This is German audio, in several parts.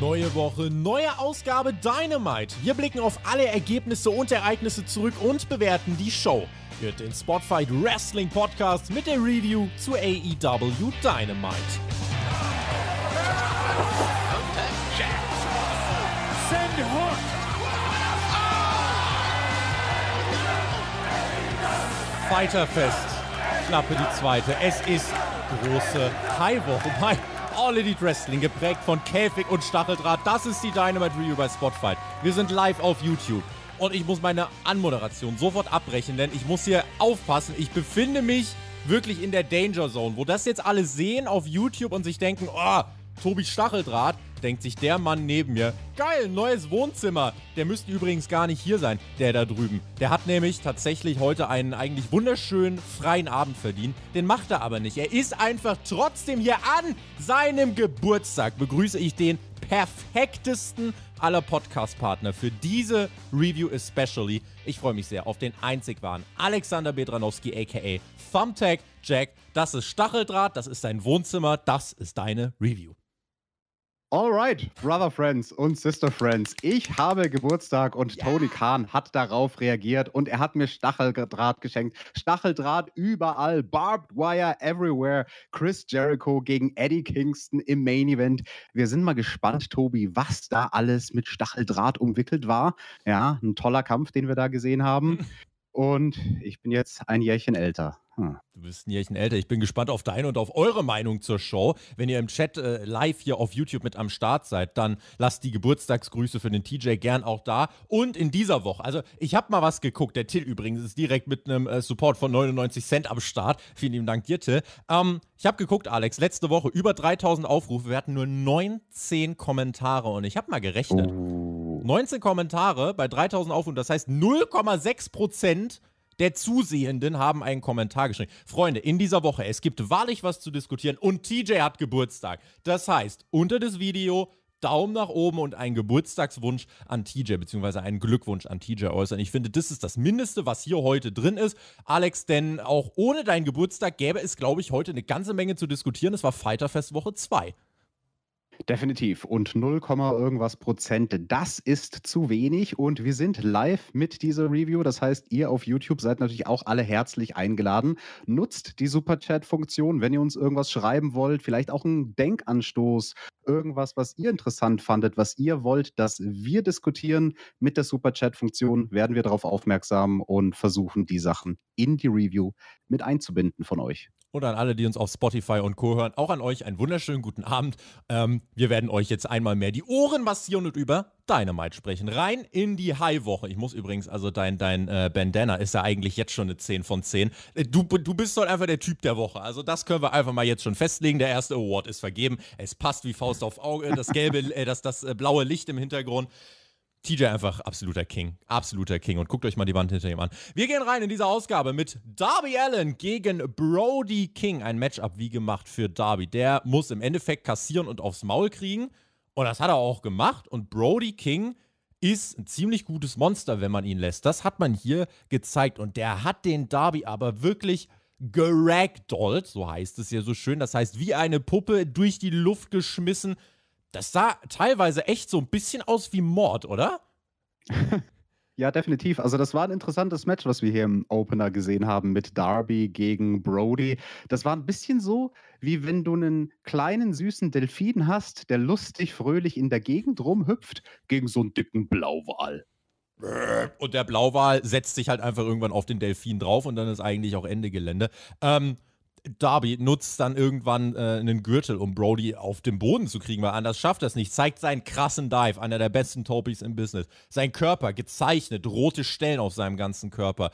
Neue Woche, neue Ausgabe Dynamite. Wir blicken auf alle Ergebnisse und Ereignisse zurück und bewerten die Show. Hört den Spotfight Wrestling Podcast mit der Review zu AEW Dynamite. Send Hook. Fighterfest. Klappe die zweite. Es ist große Highwoche All Elite Wrestling, geprägt von Käfig und Stacheldraht. Das ist die Dynamite Review bei Spotfight. Wir sind live auf YouTube. Und ich muss meine Anmoderation sofort abbrechen, denn ich muss hier aufpassen. Ich befinde mich wirklich in der Danger Zone, wo das jetzt alle sehen auf YouTube und sich denken, oh, Tobi Stacheldraht, denkt sich der Mann neben mir, geil, neues Wohnzimmer. Der müsste übrigens gar nicht hier sein, der da drüben. Der hat nämlich tatsächlich heute einen eigentlich wunderschönen freien Abend verdient. Den macht er aber nicht. Er ist einfach trotzdem hier an seinem Geburtstag. Begrüße ich den perfektesten aller Podcast-Partner für diese Review especially. Ich freue mich sehr auf den einzig wahren Alexander Bedranowski, aka Thumbtack Jack. Das ist Stacheldraht, das ist dein Wohnzimmer, das ist deine Review. Alright, Brother Friends und Sister Friends. Ich habe Geburtstag und ja. Tony Khan hat darauf reagiert und er hat mir Stacheldraht geschenkt. Stacheldraht überall, Barbed Wire everywhere. Chris Jericho gegen Eddie Kingston im Main Event. Wir sind mal gespannt, Tobi, was da alles mit Stacheldraht umwickelt war. Ja, ein toller Kampf, den wir da gesehen haben. Und ich bin jetzt ein Jährchen älter. Hm. Du bist ein Jährchen älter. Ich bin gespannt auf deine und auf eure Meinung zur Show. Wenn ihr im Chat äh, live hier auf YouTube mit am Start seid, dann lasst die Geburtstagsgrüße für den TJ gern auch da. Und in dieser Woche, also ich habe mal was geguckt. Der Till übrigens ist direkt mit einem äh, Support von 99 Cent am Start. Vielen lieben Dank dir, Till. Ähm, ich habe geguckt, Alex, letzte Woche über 3000 Aufrufe. Wir hatten nur 19 Kommentare und ich habe mal gerechnet. Oh. 19 Kommentare bei 3000 Aufrufen, das heißt 0,6 Prozent der Zusehenden haben einen Kommentar geschrieben. Freunde, in dieser Woche, es gibt wahrlich was zu diskutieren und TJ hat Geburtstag. Das heißt, unter das Video Daumen nach oben und einen Geburtstagswunsch an TJ, beziehungsweise einen Glückwunsch an TJ äußern. Ich finde, das ist das Mindeste, was hier heute drin ist. Alex, denn auch ohne deinen Geburtstag gäbe es, glaube ich, heute eine ganze Menge zu diskutieren. Es war Fighterfest Woche 2. Definitiv. Und 0, irgendwas Prozent, das ist zu wenig. Und wir sind live mit dieser Review. Das heißt, ihr auf YouTube seid natürlich auch alle herzlich eingeladen. Nutzt die Superchat-Funktion, wenn ihr uns irgendwas schreiben wollt. Vielleicht auch einen Denkanstoß. Irgendwas, was ihr interessant fandet, was ihr wollt, dass wir diskutieren. Mit der Superchat-Funktion werden wir darauf aufmerksam und versuchen, die Sachen in die Review mit einzubinden von euch und an alle, die uns auf Spotify und Co. hören, auch an euch einen wunderschönen guten Abend. Ähm, wir werden euch jetzt einmal mehr die Ohren massieren und über Dynamite sprechen. Rein in die High-Woche. Ich muss übrigens, also dein, dein äh, Bandana ist ja eigentlich jetzt schon eine 10 von 10. Äh, du, du bist doch einfach der Typ der Woche. Also das können wir einfach mal jetzt schon festlegen. Der erste Award ist vergeben. Es passt wie Faust auf Auge. Das gelbe, äh, das, das äh, blaue Licht im Hintergrund. TJ einfach absoluter King. Absoluter King. Und guckt euch mal die Wand hinter ihm an. Wir gehen rein in diese Ausgabe mit Darby Allen gegen Brody King. Ein Matchup wie gemacht für Darby. Der muss im Endeffekt kassieren und aufs Maul kriegen. Und das hat er auch gemacht. Und Brody King ist ein ziemlich gutes Monster, wenn man ihn lässt. Das hat man hier gezeigt. Und der hat den Darby aber wirklich geragdollt, so heißt es ja so schön. Das heißt, wie eine Puppe durch die Luft geschmissen das sah teilweise echt so ein bisschen aus wie Mord, oder? Ja, definitiv. Also das war ein interessantes Match, was wir hier im Opener gesehen haben mit Darby gegen Brody. Das war ein bisschen so, wie wenn du einen kleinen süßen Delfin hast, der lustig, fröhlich in der Gegend rumhüpft, gegen so einen dicken Blauwal. Und der Blauwal setzt sich halt einfach irgendwann auf den Delfin drauf und dann ist eigentlich auch Ende Gelände. Ähm, Darby nutzt dann irgendwann äh, einen Gürtel, um Brody auf den Boden zu kriegen, weil anders schafft er es nicht. Zeigt seinen krassen Dive, einer der besten Topis im Business. Sein Körper gezeichnet, rote Stellen auf seinem ganzen Körper.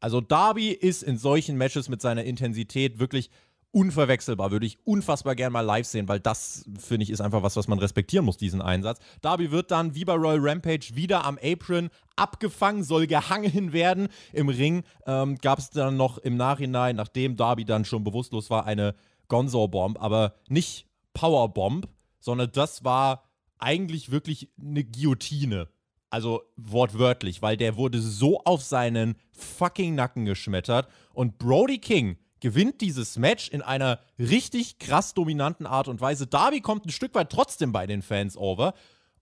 Also Darby ist in solchen Matches mit seiner Intensität wirklich unverwechselbar. Würde ich unfassbar gern mal live sehen, weil das, finde ich, ist einfach was, was man respektieren muss, diesen Einsatz. Darby wird dann, wie bei Royal Rampage, wieder am Apron abgefangen, soll gehangen werden. Im Ring ähm, gab es dann noch im Nachhinein, nachdem Darby dann schon bewusstlos war, eine Gonzo-Bomb, aber nicht Powerbomb, sondern das war eigentlich wirklich eine Guillotine. Also wortwörtlich, weil der wurde so auf seinen fucking Nacken geschmettert und Brody King gewinnt dieses Match in einer richtig krass dominanten Art und Weise. Darby kommt ein Stück weit trotzdem bei den Fans over.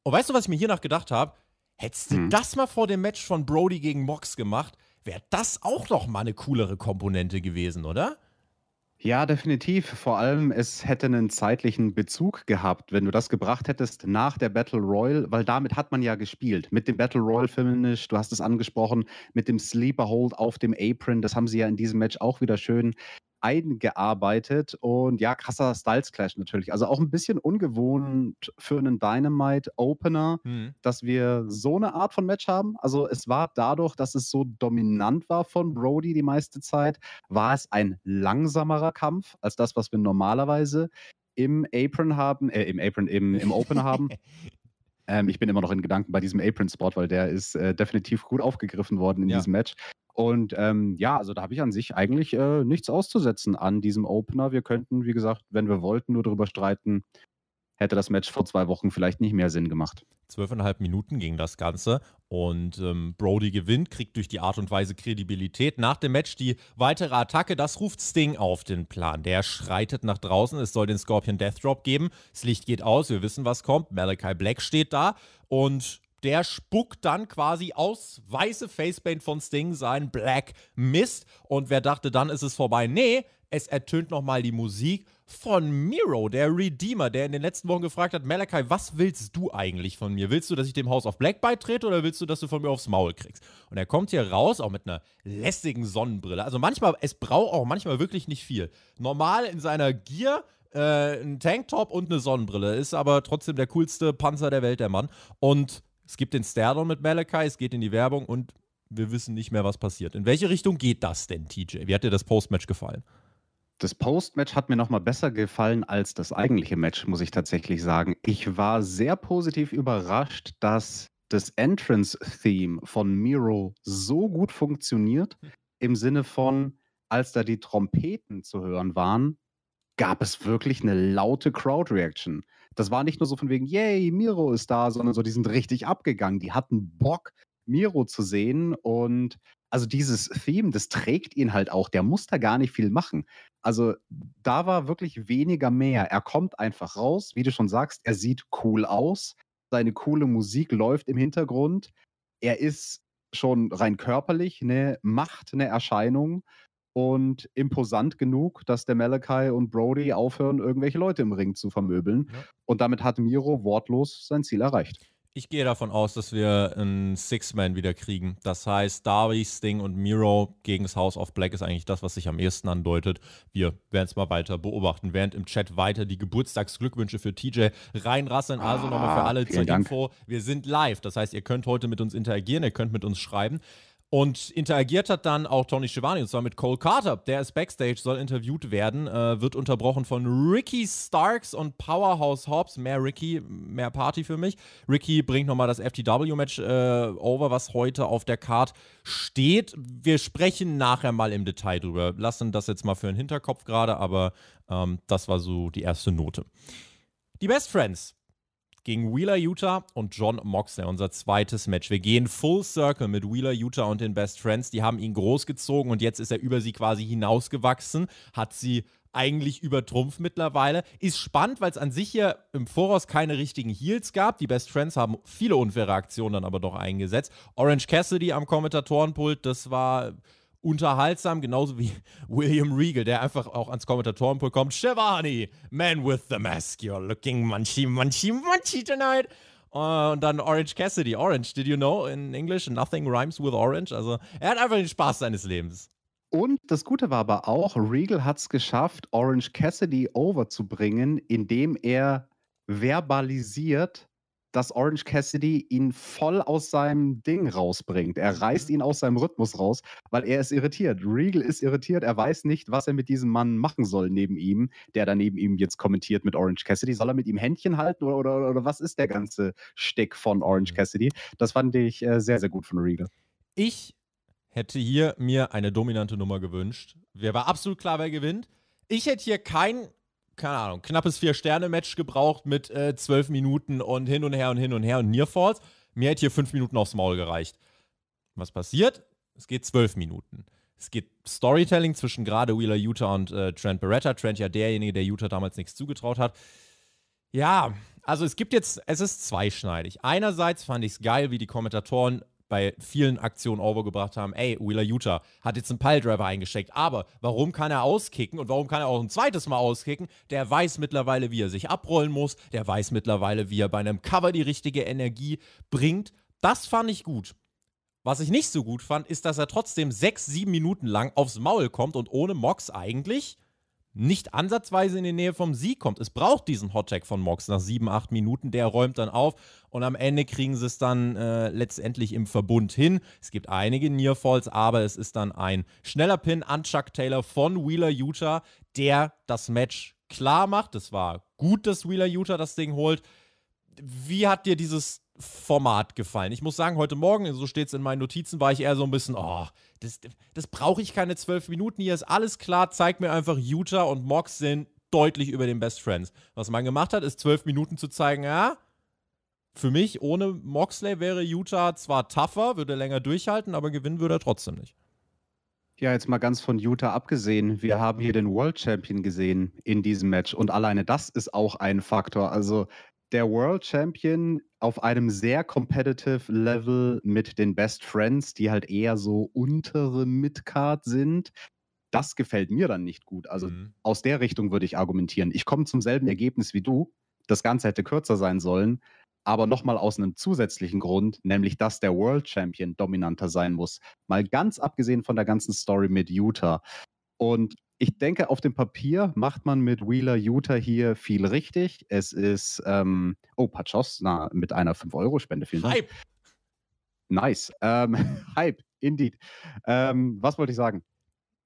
Und weißt du, was ich mir hiernach gedacht habe? Hättest du hm. das mal vor dem Match von Brody gegen Mox gemacht, wäre das auch noch mal eine coolere Komponente gewesen, oder? Ja, definitiv. Vor allem, es hätte einen zeitlichen Bezug gehabt, wenn du das gebracht hättest nach der Battle Royal, weil damit hat man ja gespielt. Mit dem Battle Royal Finish, du hast es angesprochen, mit dem Sleeper Hold auf dem Apron, das haben sie ja in diesem Match auch wieder schön eingearbeitet und ja, krasser Styles Clash natürlich. Also auch ein bisschen ungewohnt für einen Dynamite Opener, mhm. dass wir so eine Art von Match haben. Also es war dadurch, dass es so dominant war von Brody die meiste Zeit, war es ein langsamerer Kampf als das, was wir normalerweise im Apron haben, äh, im Apron, im, im Opener haben. Ähm, ich bin immer noch in Gedanken bei diesem Apron-Spot, weil der ist äh, definitiv gut aufgegriffen worden in ja. diesem Match. Und ähm, ja, also da habe ich an sich eigentlich äh, nichts auszusetzen an diesem Opener. Wir könnten, wie gesagt, wenn wir wollten, nur darüber streiten, hätte das Match vor zwei Wochen vielleicht nicht mehr Sinn gemacht. Zwölfeinhalb Minuten ging das Ganze und ähm, Brody gewinnt, kriegt durch die Art und Weise Kredibilität. Nach dem Match die weitere Attacke, das ruft Sting auf den Plan. Der schreitet nach draußen, es soll den Scorpion Death Drop geben. Das Licht geht aus, wir wissen, was kommt. Malachi Black steht da und der spuckt dann quasi aus weiße Facepaint von Sting sein Black Mist. Und wer dachte, dann ist es vorbei? Nee, es ertönt nochmal die Musik von Miro, der Redeemer, der in den letzten Wochen gefragt hat, Malachi, was willst du eigentlich von mir? Willst du, dass ich dem House of Black beitrete oder willst du, dass du von mir aufs Maul kriegst? Und er kommt hier raus, auch mit einer lässigen Sonnenbrille. Also manchmal, es braucht auch manchmal wirklich nicht viel. Normal in seiner Gier, äh, ein Tanktop und eine Sonnenbrille. Ist aber trotzdem der coolste Panzer der Welt, der Mann. Und es gibt den Stardom mit Malachi, es geht in die Werbung und wir wissen nicht mehr, was passiert. In welche Richtung geht das denn, TJ? Wie hat dir das Postmatch gefallen? Das Postmatch hat mir nochmal besser gefallen als das eigentliche Match, muss ich tatsächlich sagen. Ich war sehr positiv überrascht, dass das Entrance-Theme von Miro so gut funktioniert, im Sinne von, als da die Trompeten zu hören waren, gab es wirklich eine laute Crowd-Reaction. Das war nicht nur so von wegen, yay, Miro ist da, sondern so, die sind richtig abgegangen. Die hatten Bock, Miro zu sehen. Und also dieses Theme, das trägt ihn halt auch. Der muss da gar nicht viel machen. Also da war wirklich weniger mehr. Er kommt einfach raus, wie du schon sagst, er sieht cool aus. Seine coole Musik läuft im Hintergrund. Er ist schon rein körperlich eine Macht, eine Erscheinung und imposant genug, dass der Malachi und Brody aufhören, irgendwelche Leute im Ring zu vermöbeln. Ja. Und damit hat Miro wortlos sein Ziel erreicht. Ich gehe davon aus, dass wir einen Six-Man wieder kriegen. Das heißt, Darby, Sting und Miro gegen das House of Black ist eigentlich das, was sich am ehesten andeutet. Wir werden es mal weiter beobachten, während im Chat weiter die Geburtstagsglückwünsche für TJ reinrasseln. Also ah, nochmal für alle zur Dank. Info. Wir sind live. Das heißt, ihr könnt heute mit uns interagieren, ihr könnt mit uns schreiben. Und interagiert hat dann auch Tony Schiavone, und zwar mit Cole Carter. Der ist Backstage, soll interviewt werden, äh, wird unterbrochen von Ricky Starks und Powerhouse Hobbs. Mehr Ricky, mehr Party für mich. Ricky bringt nochmal das FTW-Match äh, over, was heute auf der Card steht. Wir sprechen nachher mal im Detail drüber. Lassen das jetzt mal für den Hinterkopf gerade, aber ähm, das war so die erste Note. Die Best Friends gegen Wheeler Utah und John Moxley, unser zweites Match. Wir gehen Full Circle mit Wheeler Utah und den Best Friends. Die haben ihn großgezogen und jetzt ist er über sie quasi hinausgewachsen, hat sie eigentlich übertrumpft mittlerweile. Ist spannend, weil es an sich hier im Voraus keine richtigen Heels gab. Die Best Friends haben viele unfaire Aktionen dann aber doch eingesetzt. Orange Cassidy am Kommentatorenpult, das war unterhaltsam, genauso wie William Regal, der einfach auch ans Kommentatorenpult kommt. Shivani, man with the mask, you're looking munchy, munchy, munchy tonight. Und dann Orange Cassidy. Orange, did you know in English nothing rhymes with orange? Also er hat einfach den Spaß seines Lebens. Und das Gute war aber auch, Regal hat es geschafft, Orange Cassidy overzubringen, indem er verbalisiert, dass Orange Cassidy ihn voll aus seinem Ding rausbringt. Er reißt ihn aus seinem Rhythmus raus, weil er ist irritiert. Regal ist irritiert. Er weiß nicht, was er mit diesem Mann machen soll neben ihm, der da neben ihm jetzt kommentiert mit Orange Cassidy. Soll er mit ihm Händchen halten oder, oder, oder was ist der ganze Steck von Orange mhm. Cassidy? Das fand ich äh, sehr, sehr gut von Regal. Ich hätte hier mir eine dominante Nummer gewünscht. Wer war absolut klar, wer gewinnt. Ich hätte hier kein keine Ahnung, knappes Vier-Sterne-Match gebraucht mit äh, zwölf Minuten und hin und her und hin und her und Nearfalls. Mir hätte hier fünf Minuten aufs Maul gereicht. Was passiert? Es geht zwölf Minuten. Es gibt Storytelling zwischen gerade Wheeler Utah und äh, Trent Beretta. Trent ja derjenige, der Utah damals nichts zugetraut hat. Ja, also es gibt jetzt, es ist zweischneidig. Einerseits fand ich es geil, wie die Kommentatoren bei vielen Aktionen overgebracht haben, ey, Wheeler Utah hat jetzt einen Piledriver eingesteckt, aber warum kann er auskicken und warum kann er auch ein zweites Mal auskicken? Der weiß mittlerweile, wie er sich abrollen muss, der weiß mittlerweile, wie er bei einem Cover die richtige Energie bringt. Das fand ich gut. Was ich nicht so gut fand, ist, dass er trotzdem sechs, sieben Minuten lang aufs Maul kommt und ohne Mox eigentlich nicht ansatzweise in die Nähe vom Sieg kommt. Es braucht diesen Hottag von Mox nach sieben, acht Minuten. Der räumt dann auf und am Ende kriegen sie es dann äh, letztendlich im Verbund hin. Es gibt einige Nearfalls, aber es ist dann ein schneller Pin an Chuck Taylor von Wheeler Utah, der das Match klar macht. Es war gut, dass Wheeler Utah das Ding holt. Wie hat dir dieses Format gefallen. Ich muss sagen, heute Morgen, so steht es in meinen Notizen, war ich eher so ein bisschen, oh, das, das brauche ich keine zwölf Minuten. Hier ist alles klar. Zeig mir einfach, Utah und Mox sind deutlich über den Best Friends. Was man gemacht hat, ist zwölf Minuten zu zeigen, ja, für mich ohne Moxley wäre Utah zwar tougher, würde länger durchhalten, aber gewinnen würde er trotzdem nicht. Ja, jetzt mal ganz von Utah abgesehen. Wir haben hier den World Champion gesehen in diesem Match und alleine das ist auch ein Faktor. Also der World Champion auf einem sehr competitive Level mit den Best Friends, die halt eher so untere Midcard sind. Das gefällt mir dann nicht gut. Also mhm. aus der Richtung würde ich argumentieren. Ich komme zum selben Ergebnis wie du. Das Ganze hätte kürzer sein sollen, aber nochmal aus einem zusätzlichen Grund, nämlich dass der World Champion dominanter sein muss. Mal ganz abgesehen von der ganzen Story mit Utah. Und ich denke, auf dem Papier macht man mit Wheeler Utah hier viel richtig. Es ist, ähm, oh, Pachos na, mit einer 5-Euro-Spende. Vielen Dank. Hype. Nice. Ähm, Hype, indeed. Ähm, was wollte ich sagen?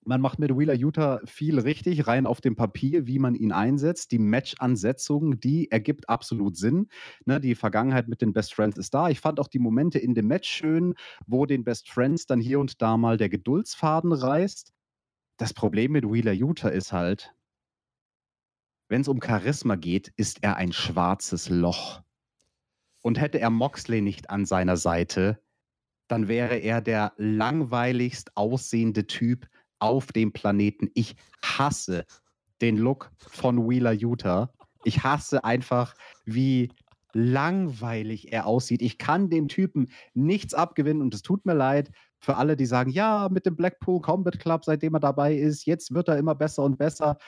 Man macht mit Wheeler Utah viel richtig, rein auf dem Papier, wie man ihn einsetzt. Die Match-Ansetzung, die ergibt absolut Sinn. Ne, die Vergangenheit mit den Best Friends ist da. Ich fand auch die Momente in dem Match schön, wo den Best Friends dann hier und da mal der Geduldsfaden reißt. Das Problem mit Wheeler Utah ist halt, wenn es um Charisma geht, ist er ein schwarzes Loch. Und hätte er Moxley nicht an seiner Seite, dann wäre er der langweiligst aussehende Typ auf dem Planeten. Ich hasse den Look von Wheeler Utah. Ich hasse einfach, wie langweilig er aussieht. Ich kann dem Typen nichts abgewinnen und es tut mir leid für alle, die sagen, ja, mit dem Blackpool Combat Club, seitdem er dabei ist, jetzt wird er immer besser und besser.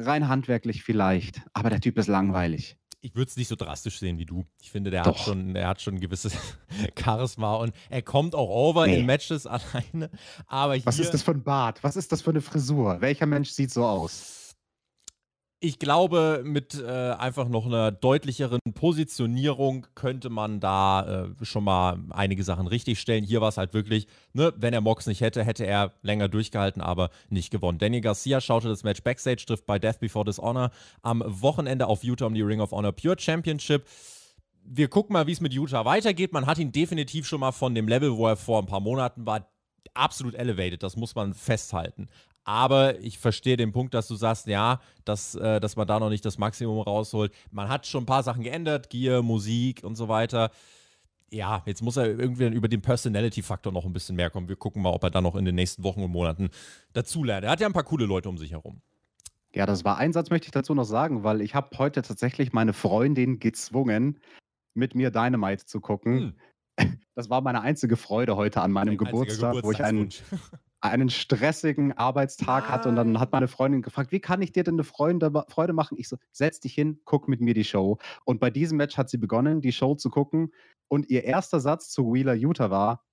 Rein handwerklich vielleicht, aber der Typ ist langweilig. Ich würde es nicht so drastisch sehen wie du. Ich finde, der hat schon, der hat schon ein gewisses Charisma und er kommt auch over nee. in Matches alleine. Aber Was ist das für ein Bart? Was ist das für eine Frisur? Welcher Mensch sieht so aus? Ich glaube, mit äh, einfach noch einer deutlicheren Positionierung könnte man da äh, schon mal einige Sachen richtigstellen. Hier war es halt wirklich, ne, wenn er Mox nicht hätte, hätte er länger durchgehalten, aber nicht gewonnen. Danny Garcia schaute das Match Backstage, trifft bei Death Before Dishonor am Wochenende auf Utah um die Ring of Honor Pure Championship. Wir gucken mal, wie es mit Utah weitergeht. Man hat ihn definitiv schon mal von dem Level, wo er vor ein paar Monaten war, absolut elevated, das muss man festhalten. Aber ich verstehe den Punkt, dass du sagst, ja, dass, äh, dass man da noch nicht das Maximum rausholt. Man hat schon ein paar Sachen geändert, Gear, Musik und so weiter. Ja, jetzt muss er irgendwie über den Personality-Faktor noch ein bisschen mehr kommen. Wir gucken mal, ob er da noch in den nächsten Wochen und Monaten dazulernt. Er hat ja ein paar coole Leute um sich herum. Ja, das war ein Satz, möchte ich dazu noch sagen, weil ich habe heute tatsächlich meine Freundin gezwungen, mit mir Dynamite zu gucken. Hm. Das war meine einzige Freude heute an meinem Geburtstag, wo ich einen, einen stressigen Arbeitstag ah. hatte und dann hat meine Freundin gefragt, wie kann ich dir denn eine Freude, Freude machen? Ich so, setz dich hin, guck mit mir die Show. Und bei diesem Match hat sie begonnen, die Show zu gucken und ihr erster Satz zu Wheeler Utah war,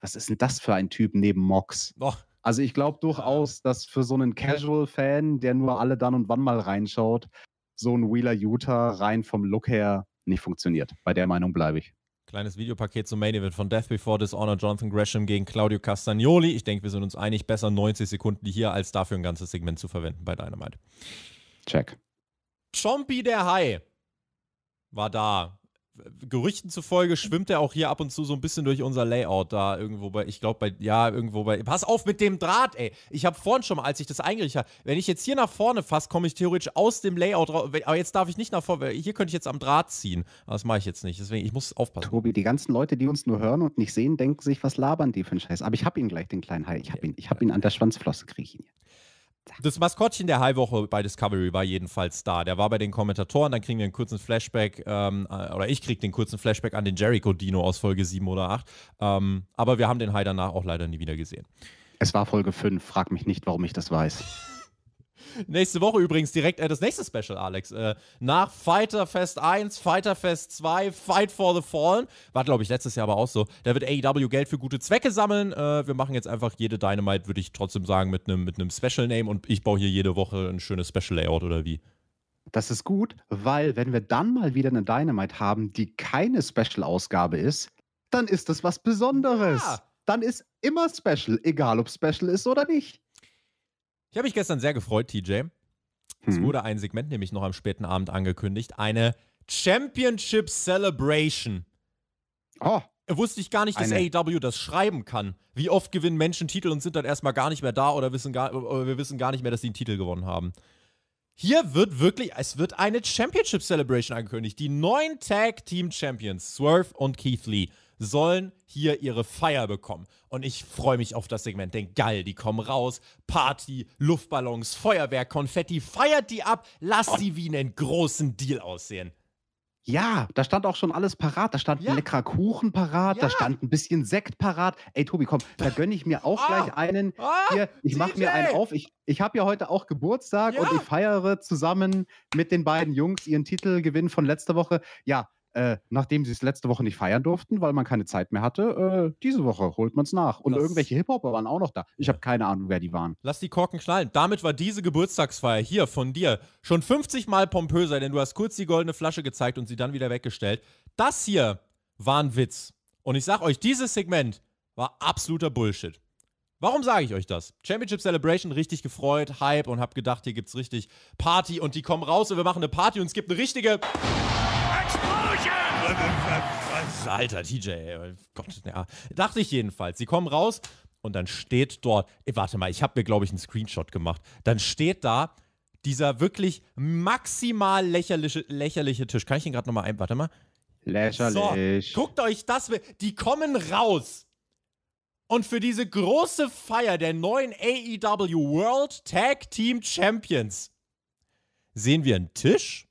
was ist denn das für ein Typ neben Mox? Oh. Also ich glaube durchaus, dass für so einen Casual-Fan, der nur alle dann und wann mal reinschaut, so ein Wheeler Utah rein vom Look her nicht funktioniert. Bei der Meinung bleibe ich. Kleines Videopaket zum Main Event von Death Before Dishonor, Jonathan Gresham gegen Claudio Castagnoli. Ich denke, wir sind uns einig, besser 90 Sekunden hier, als dafür ein ganzes Segment zu verwenden bei Dynamite. Check. Chompy der Hai war da. Gerüchten zufolge schwimmt er auch hier ab und zu so ein bisschen durch unser Layout da irgendwo bei, ich glaube bei, ja, irgendwo bei, pass auf mit dem Draht, ey. Ich habe vorhin schon mal, als ich das eingerichtet habe, wenn ich jetzt hier nach vorne fasse, komme ich theoretisch aus dem Layout raus, aber jetzt darf ich nicht nach vorne, hier könnte ich jetzt am Draht ziehen, aber das mache ich jetzt nicht, deswegen, ich muss aufpassen. Tobi, die ganzen Leute, die uns nur hören und nicht sehen, denken sich, was labern die für einen Scheiß, aber ich habe ihn gleich, den kleinen Hai, ich habe ihn, ich habe ihn an der Schwanzflosse, kriege ich ihn. Das Maskottchen der High-Woche bei Discovery war jedenfalls da. Der war bei den Kommentatoren, dann kriegen wir einen kurzen Flashback, ähm, äh, oder ich kriege den kurzen Flashback an den Jericho-Dino aus Folge 7 oder 8. Ähm, aber wir haben den High danach auch leider nie wieder gesehen. Es war Folge 5, frag mich nicht, warum ich das weiß. Nächste Woche übrigens direkt äh, das nächste Special, Alex. Äh, nach Fighter Fest 1, Fighter Fest 2, Fight for the Fallen. War, glaube ich, letztes Jahr aber auch so. Da wird AEW Geld für gute Zwecke sammeln. Äh, wir machen jetzt einfach jede Dynamite, würde ich trotzdem sagen, mit einem mit Special Name und ich baue hier jede Woche ein schönes Special Layout oder wie. Das ist gut, weil wenn wir dann mal wieder eine Dynamite haben, die keine Special-Ausgabe ist, dann ist das was Besonderes. Ja. Dann ist immer Special, egal ob Special ist oder nicht. Ich habe mich gestern sehr gefreut, TJ. Es hm. wurde ein Segment nämlich noch am späten Abend angekündigt. Eine Championship Celebration. Oh. Wusste ich gar nicht, dass eine. AEW das schreiben kann. Wie oft gewinnen Menschen Titel und sind dann erstmal gar nicht mehr da oder, wissen gar, oder wir wissen gar nicht mehr, dass sie einen Titel gewonnen haben. Hier wird wirklich, es wird eine Championship Celebration angekündigt. Die neuen Tag Team Champions, Swerve und Keith Lee, sollen hier ihre Feier bekommen. Und ich freue mich auf das Segment, denn geil, die kommen raus. Party, Luftballons, Feuerwerk, Konfetti, feiert die ab, lasst sie wie einen großen Deal aussehen. Ja, da stand auch schon alles parat. Da stand ja. ein leckerer Kuchen parat, ja. da stand ein bisschen Sekt parat. Ey, Tobi, komm, da gönne ich mir auch ah. gleich einen. Ah, Hier, ich mache mir einen auf. Ich, ich habe ja heute auch Geburtstag ja. und ich feiere zusammen mit den beiden Jungs ihren Titelgewinn von letzter Woche. Ja, äh, nachdem sie es letzte Woche nicht feiern durften, weil man keine Zeit mehr hatte, äh, diese Woche holt man es nach. Und Lass irgendwelche Hip-Hopper waren auch noch da. Ich habe keine Ahnung, wer die waren. Lass die Korken knallen. Damit war diese Geburtstagsfeier hier von dir schon 50 Mal pompöser, denn du hast kurz die goldene Flasche gezeigt und sie dann wieder weggestellt. Das hier war ein Witz. Und ich sag euch, dieses Segment war absoluter Bullshit. Warum sage ich euch das? Championship Celebration, richtig gefreut, Hype und hab gedacht, hier gibt's richtig Party und die kommen raus und wir machen eine Party und es gibt eine richtige Alter, TJ, Gott, ja. Dachte ich jedenfalls. Sie kommen raus und dann steht dort, ey, warte mal, ich habe mir, glaube ich, einen Screenshot gemacht. Dann steht da dieser wirklich maximal lächerliche, lächerliche Tisch. Kann ich ihn gerade nochmal ein, warte mal. Lächerlich. So, guckt euch das, die kommen raus. Und für diese große Feier der neuen AEW World Tag Team Champions sehen wir einen Tisch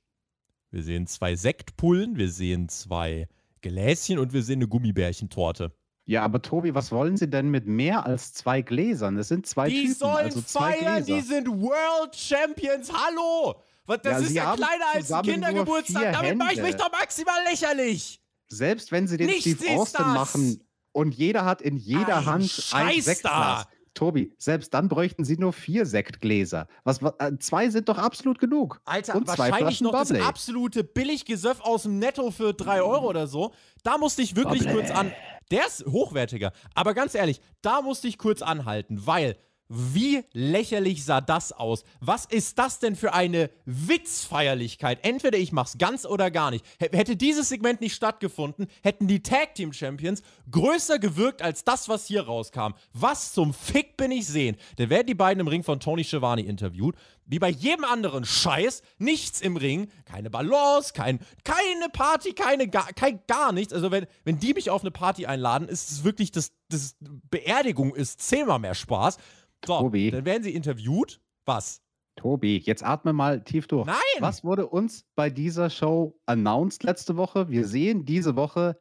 wir sehen zwei Sektpullen, wir sehen zwei Gläschen und wir sehen eine Gummibärchentorte. Ja, aber Tobi, was wollen Sie denn mit mehr als zwei Gläsern? Das sind zwei die Typen, sollen also zwei feiern, Gläser. die sind World Champions. Hallo! Was, das ja, ist ja kleiner als ein Kindergeburtstag. Damit mache ich mich doch maximal lächerlich. Selbst wenn Sie den Nichts Steve Austin machen und jeder hat in jeder ein Hand Scheiß ein Sektglas. Da. Tobi, selbst dann bräuchten sie nur vier Sektgläser. Was, was äh, zwei sind doch absolut genug. Alter, Und wahrscheinlich noch Bubbly. das absolute Billiggesöff aus dem Netto für drei Euro oder so. Da musste ich wirklich Bubbly. kurz an. Der ist hochwertiger. Aber ganz ehrlich, da musste ich kurz anhalten, weil wie lächerlich sah das aus? Was ist das denn für eine Witzfeierlichkeit? Entweder ich mach's ganz oder gar nicht. H hätte dieses Segment nicht stattgefunden, hätten die Tag Team Champions größer gewirkt als das, was hier rauskam. Was zum Fick bin ich sehen? Da werden die beiden im Ring von Tony Schiavone interviewt. Wie bei jedem anderen Scheiß, nichts im Ring, keine Balance, kein, keine Party, keine gar, kein, gar nichts. Also wenn, wenn die mich auf eine Party einladen, ist es wirklich das, das Beerdigung ist zehnmal mehr Spaß. So, Tobi. dann werden sie interviewt. Was? Tobi, jetzt atme mal tief durch. Nein! Was wurde uns bei dieser Show announced letzte Woche? Wir sehen diese Woche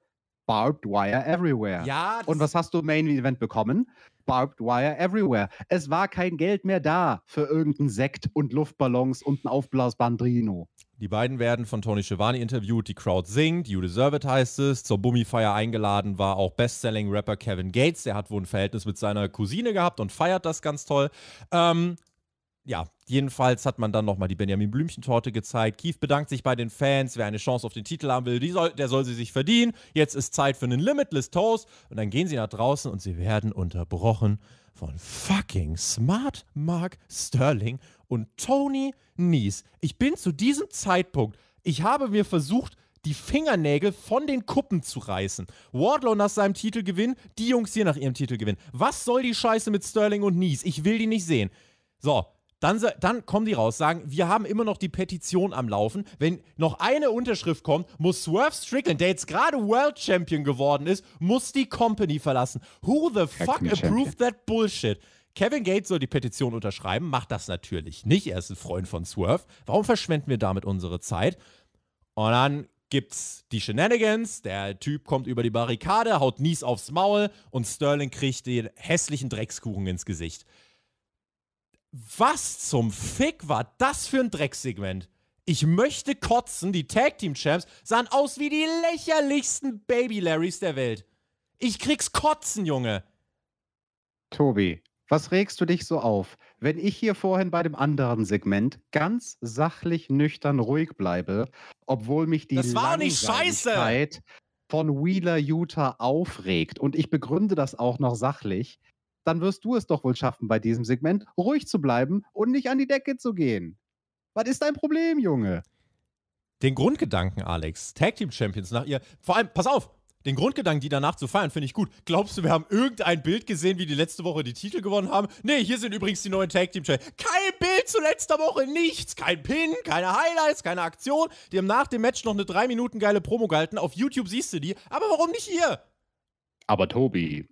Barbed Wire Everywhere. Ja. Und was hast du im Main Event bekommen? Barbed Wire Everywhere. Es war kein Geld mehr da für irgendeinen Sekt und Luftballons und einen aufblasbaren Drino. Die beiden werden von Tony Schiavone interviewt, die Crowd singt, You Deserve It heißt es. Zur Bummi-Feier eingeladen war auch Bestselling-Rapper Kevin Gates, der hat wohl ein Verhältnis mit seiner Cousine gehabt und feiert das ganz toll. Ähm, ja, jedenfalls hat man dann nochmal die Benjamin Blümchen-Torte gezeigt. Keith bedankt sich bei den Fans, wer eine Chance auf den Titel haben will, soll, der soll sie sich verdienen. Jetzt ist Zeit für einen Limitless Toast. Und dann gehen sie nach draußen und sie werden unterbrochen von fucking Smart Mark Sterling und Tony Nies. Ich bin zu diesem Zeitpunkt, ich habe mir versucht, die Fingernägel von den Kuppen zu reißen. Wardlow nach seinem Titelgewinn, die Jungs hier nach ihrem Titelgewinn. Was soll die Scheiße mit Sterling und Nies? Ich will die nicht sehen. So, dann, dann, kommen die raus, sagen, wir haben immer noch die Petition am Laufen. Wenn noch eine Unterschrift kommt, muss Swerve Strickland, der jetzt gerade World Champion geworden ist, muss die Company verlassen. Who the fuck approved that bullshit? Kevin Gates soll die Petition unterschreiben, macht das natürlich nicht. Er ist ein Freund von Swerve. Warum verschwenden wir damit unsere Zeit? Und dann gibt's die Shenanigans. Der Typ kommt über die Barrikade, haut Nies aufs Maul und Sterling kriegt den hässlichen Dreckskuchen ins Gesicht. Was zum Fick war das für ein Drecksegment? Ich möchte kotzen, die Tag Team Champs sahen aus wie die lächerlichsten Baby Larrys der Welt. Ich krieg's kotzen, Junge. Tobi, was regst du dich so auf? Wenn ich hier vorhin bei dem anderen Segment ganz sachlich, nüchtern, ruhig bleibe, obwohl mich die das scheiße. von Wheeler Utah aufregt und ich begründe das auch noch sachlich, dann wirst du es doch wohl schaffen, bei diesem Segment ruhig zu bleiben und nicht an die Decke zu gehen. Was ist dein Problem, Junge? Den Grundgedanken, Alex, Tag Team Champions nach ihr, vor allem, pass auf, den Grundgedanken, die danach zu feiern, finde ich gut. Glaubst du, wir haben irgendein Bild gesehen, wie die letzte Woche die Titel gewonnen haben? Nee, hier sind übrigens die neuen Tag Team Champions. Kein Bild zu letzter Woche, nichts. Kein Pin, keine Highlights, keine Aktion. Die haben nach dem Match noch eine drei Minuten geile Promo gehalten. Auf YouTube siehst du die. Aber warum nicht hier? Aber Tobi,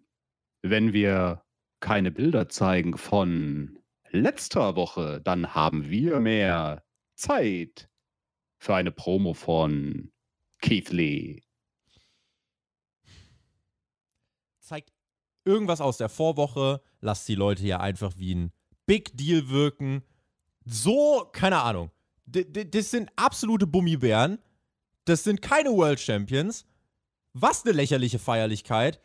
wenn wir keine Bilder zeigen von letzter Woche, dann haben wir mehr Zeit für eine Promo von Keith Lee. Zeigt irgendwas aus der Vorwoche, lasst die Leute ja einfach wie ein Big Deal wirken. So, keine Ahnung. D das sind absolute Bummibären. Das sind keine World Champions. Was eine lächerliche Feierlichkeit.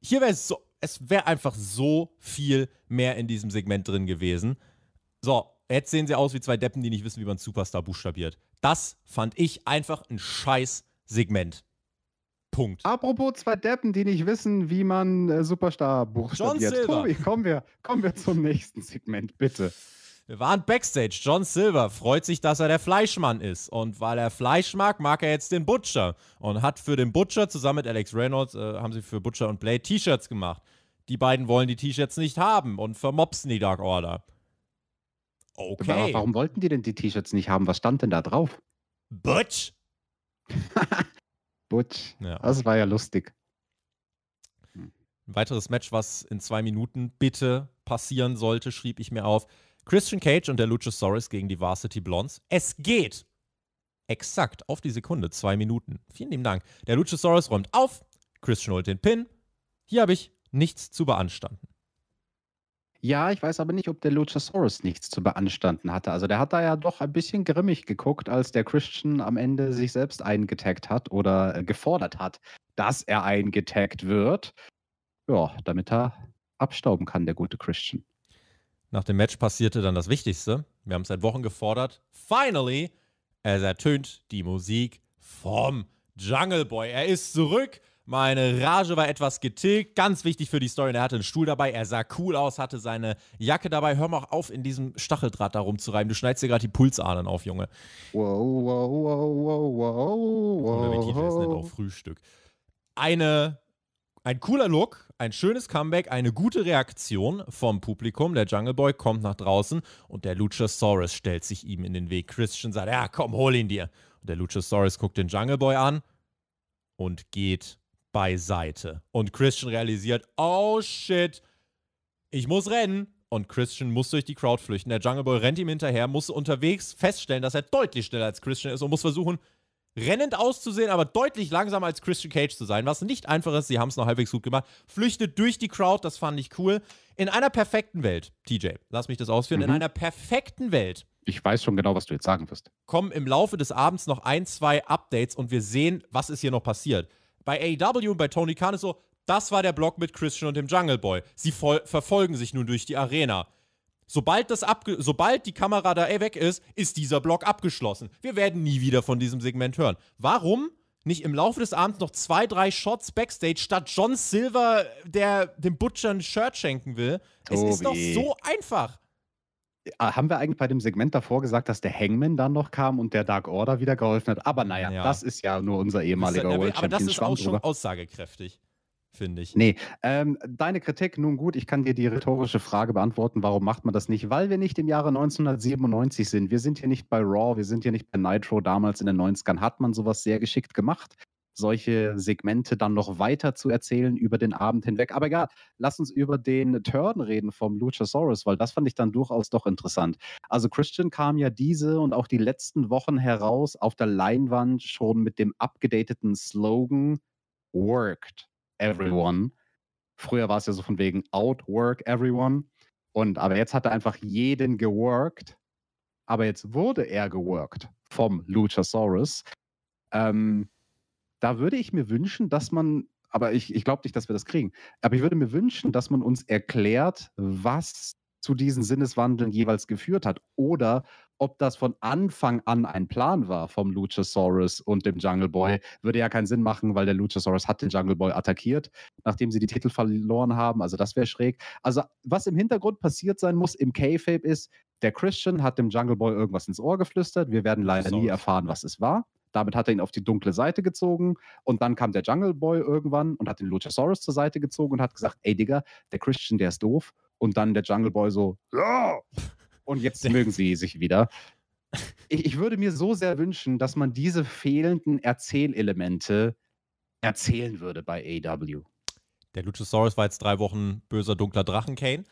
Hier wäre es so, es wäre einfach so viel mehr in diesem Segment drin gewesen. So, jetzt sehen sie aus wie zwei Deppen, die nicht wissen, wie man Superstar buchstabiert. Das fand ich einfach ein scheiß Segment. Punkt. Apropos zwei Deppen, die nicht wissen, wie man äh, Superstar buchstabiert. John Silver. Tobi, kommen wir, kommen wir zum nächsten Segment, bitte. Wir waren backstage. John Silver freut sich, dass er der Fleischmann ist. Und weil er Fleisch mag, mag er jetzt den Butcher. Und hat für den Butcher zusammen mit Alex Reynolds, äh, haben sie für Butcher und Blade T-Shirts gemacht. Die beiden wollen die T-Shirts nicht haben und vermopsen die Dark Order. Okay. Aber warum wollten die denn die T-Shirts nicht haben? Was stand denn da drauf? Butch? Butch. Ja. Das war ja lustig. Ein weiteres Match, was in zwei Minuten bitte passieren sollte, schrieb ich mir auf. Christian Cage und der Luchasaurus gegen die Varsity Blondes. Es geht! Exakt auf die Sekunde, zwei Minuten. Vielen lieben Dank. Der Luchasaurus räumt auf. Christian holt den Pin. Hier habe ich nichts zu beanstanden. Ja, ich weiß aber nicht, ob der Luchasaurus nichts zu beanstanden hatte. Also der hat da ja doch ein bisschen grimmig geguckt, als der Christian am Ende sich selbst eingetaggt hat oder äh, gefordert hat, dass er eingetaggt wird. Ja, damit er abstauben kann, der gute Christian. Nach dem Match passierte dann das Wichtigste. Wir haben es seit Wochen gefordert. Finally, es ertönt die Musik vom Jungle Boy. Er ist zurück. Meine Rage war etwas getilgt. Ganz wichtig für die Story. Er hatte einen Stuhl dabei. Er sah cool aus, hatte seine Jacke dabei. Hör mal auf, in diesem Stacheldraht da rumzureiben. Du schneidest dir gerade die Pulsadern auf, Junge. Wow, wow, wow, wow, wow. Wie tief er es nennt, auch Frühstück. Eine, ein cooler Look, ein schönes Comeback, eine gute Reaktion vom Publikum. Der Jungle Boy kommt nach draußen und der Luchasaurus stellt sich ihm in den Weg. Christian sagt: Ja, komm, hol ihn dir. Und der Luchasaurus guckt den Jungle Boy an und geht beiseite. Und Christian realisiert, oh shit, ich muss rennen. Und Christian muss durch die Crowd flüchten. Der Jungle Boy rennt ihm hinterher, muss unterwegs feststellen, dass er deutlich schneller als Christian ist und muss versuchen, rennend auszusehen, aber deutlich langsamer als Christian Cage zu sein, was nicht einfach ist. Sie haben es noch halbwegs gut gemacht. Flüchtet durch die Crowd, das fand ich cool. In einer perfekten Welt, TJ, lass mich das ausführen, mhm. in einer perfekten Welt. Ich weiß schon genau, was du jetzt sagen wirst. Kommen im Laufe des Abends noch ein, zwei Updates und wir sehen, was ist hier noch passiert. Bei AEW und bei Tony Khan ist so, das war der Block mit Christian und dem Jungle Boy. Sie verfolgen sich nun durch die Arena. Sobald, das sobald die Kamera da weg ist, ist dieser Block abgeschlossen. Wir werden nie wieder von diesem Segment hören. Warum nicht im Laufe des Abends noch zwei, drei Shots Backstage statt John Silver, der dem Butcher ein Shirt schenken will? Tobi. Es ist doch so einfach. Ah, haben wir eigentlich bei dem Segment davor gesagt, dass der Hangman dann noch kam und der Dark Order wieder geholfen hat? Aber naja, ja. das ist ja nur unser ehemaliger das, World Aber das ist auch schon aussagekräftig, finde ich. Nee, ähm, deine Kritik, nun gut, ich kann dir die rhetorische Frage beantworten, warum macht man das nicht? Weil wir nicht im Jahre 1997 sind. Wir sind hier nicht bei Raw, wir sind hier nicht bei Nitro. Damals in den 90ern hat man sowas sehr geschickt gemacht solche Segmente dann noch weiter zu erzählen über den Abend hinweg. Aber egal, lass uns über den Turn reden vom Luchasaurus, weil das fand ich dann durchaus doch interessant. Also Christian kam ja diese und auch die letzten Wochen heraus auf der Leinwand schon mit dem abgedateten Slogan Worked Everyone. Früher war es ja so von wegen Outwork Everyone. Und aber jetzt hat er einfach jeden geworkt. Aber jetzt wurde er geworkt vom Luchasaurus. Ähm, da würde ich mir wünschen, dass man, aber ich, ich glaube nicht, dass wir das kriegen, aber ich würde mir wünschen, dass man uns erklärt, was zu diesen Sinneswandeln jeweils geführt hat oder ob das von Anfang an ein Plan war vom Luchasaurus und dem Jungle Boy, würde ja keinen Sinn machen, weil der Luchasaurus hat den Jungle Boy attackiert, nachdem sie die Titel verloren haben. Also das wäre schräg. Also was im Hintergrund passiert sein muss im K-Fape ist, der Christian hat dem Jungle Boy irgendwas ins Ohr geflüstert. Wir werden leider nie erfahren, was es war. Damit hat er ihn auf die dunkle Seite gezogen und dann kam der Jungle Boy irgendwann und hat den Luchasaurus zur Seite gezogen und hat gesagt, ey Digga, der Christian, der ist doof. Und dann der Jungle Boy so, ja. Und jetzt mögen sie sich wieder. Ich, ich würde mir so sehr wünschen, dass man diese fehlenden Erzählelemente erzählen würde bei AW. Der Luchasaurus war jetzt drei Wochen böser, dunkler Drachen, Kane.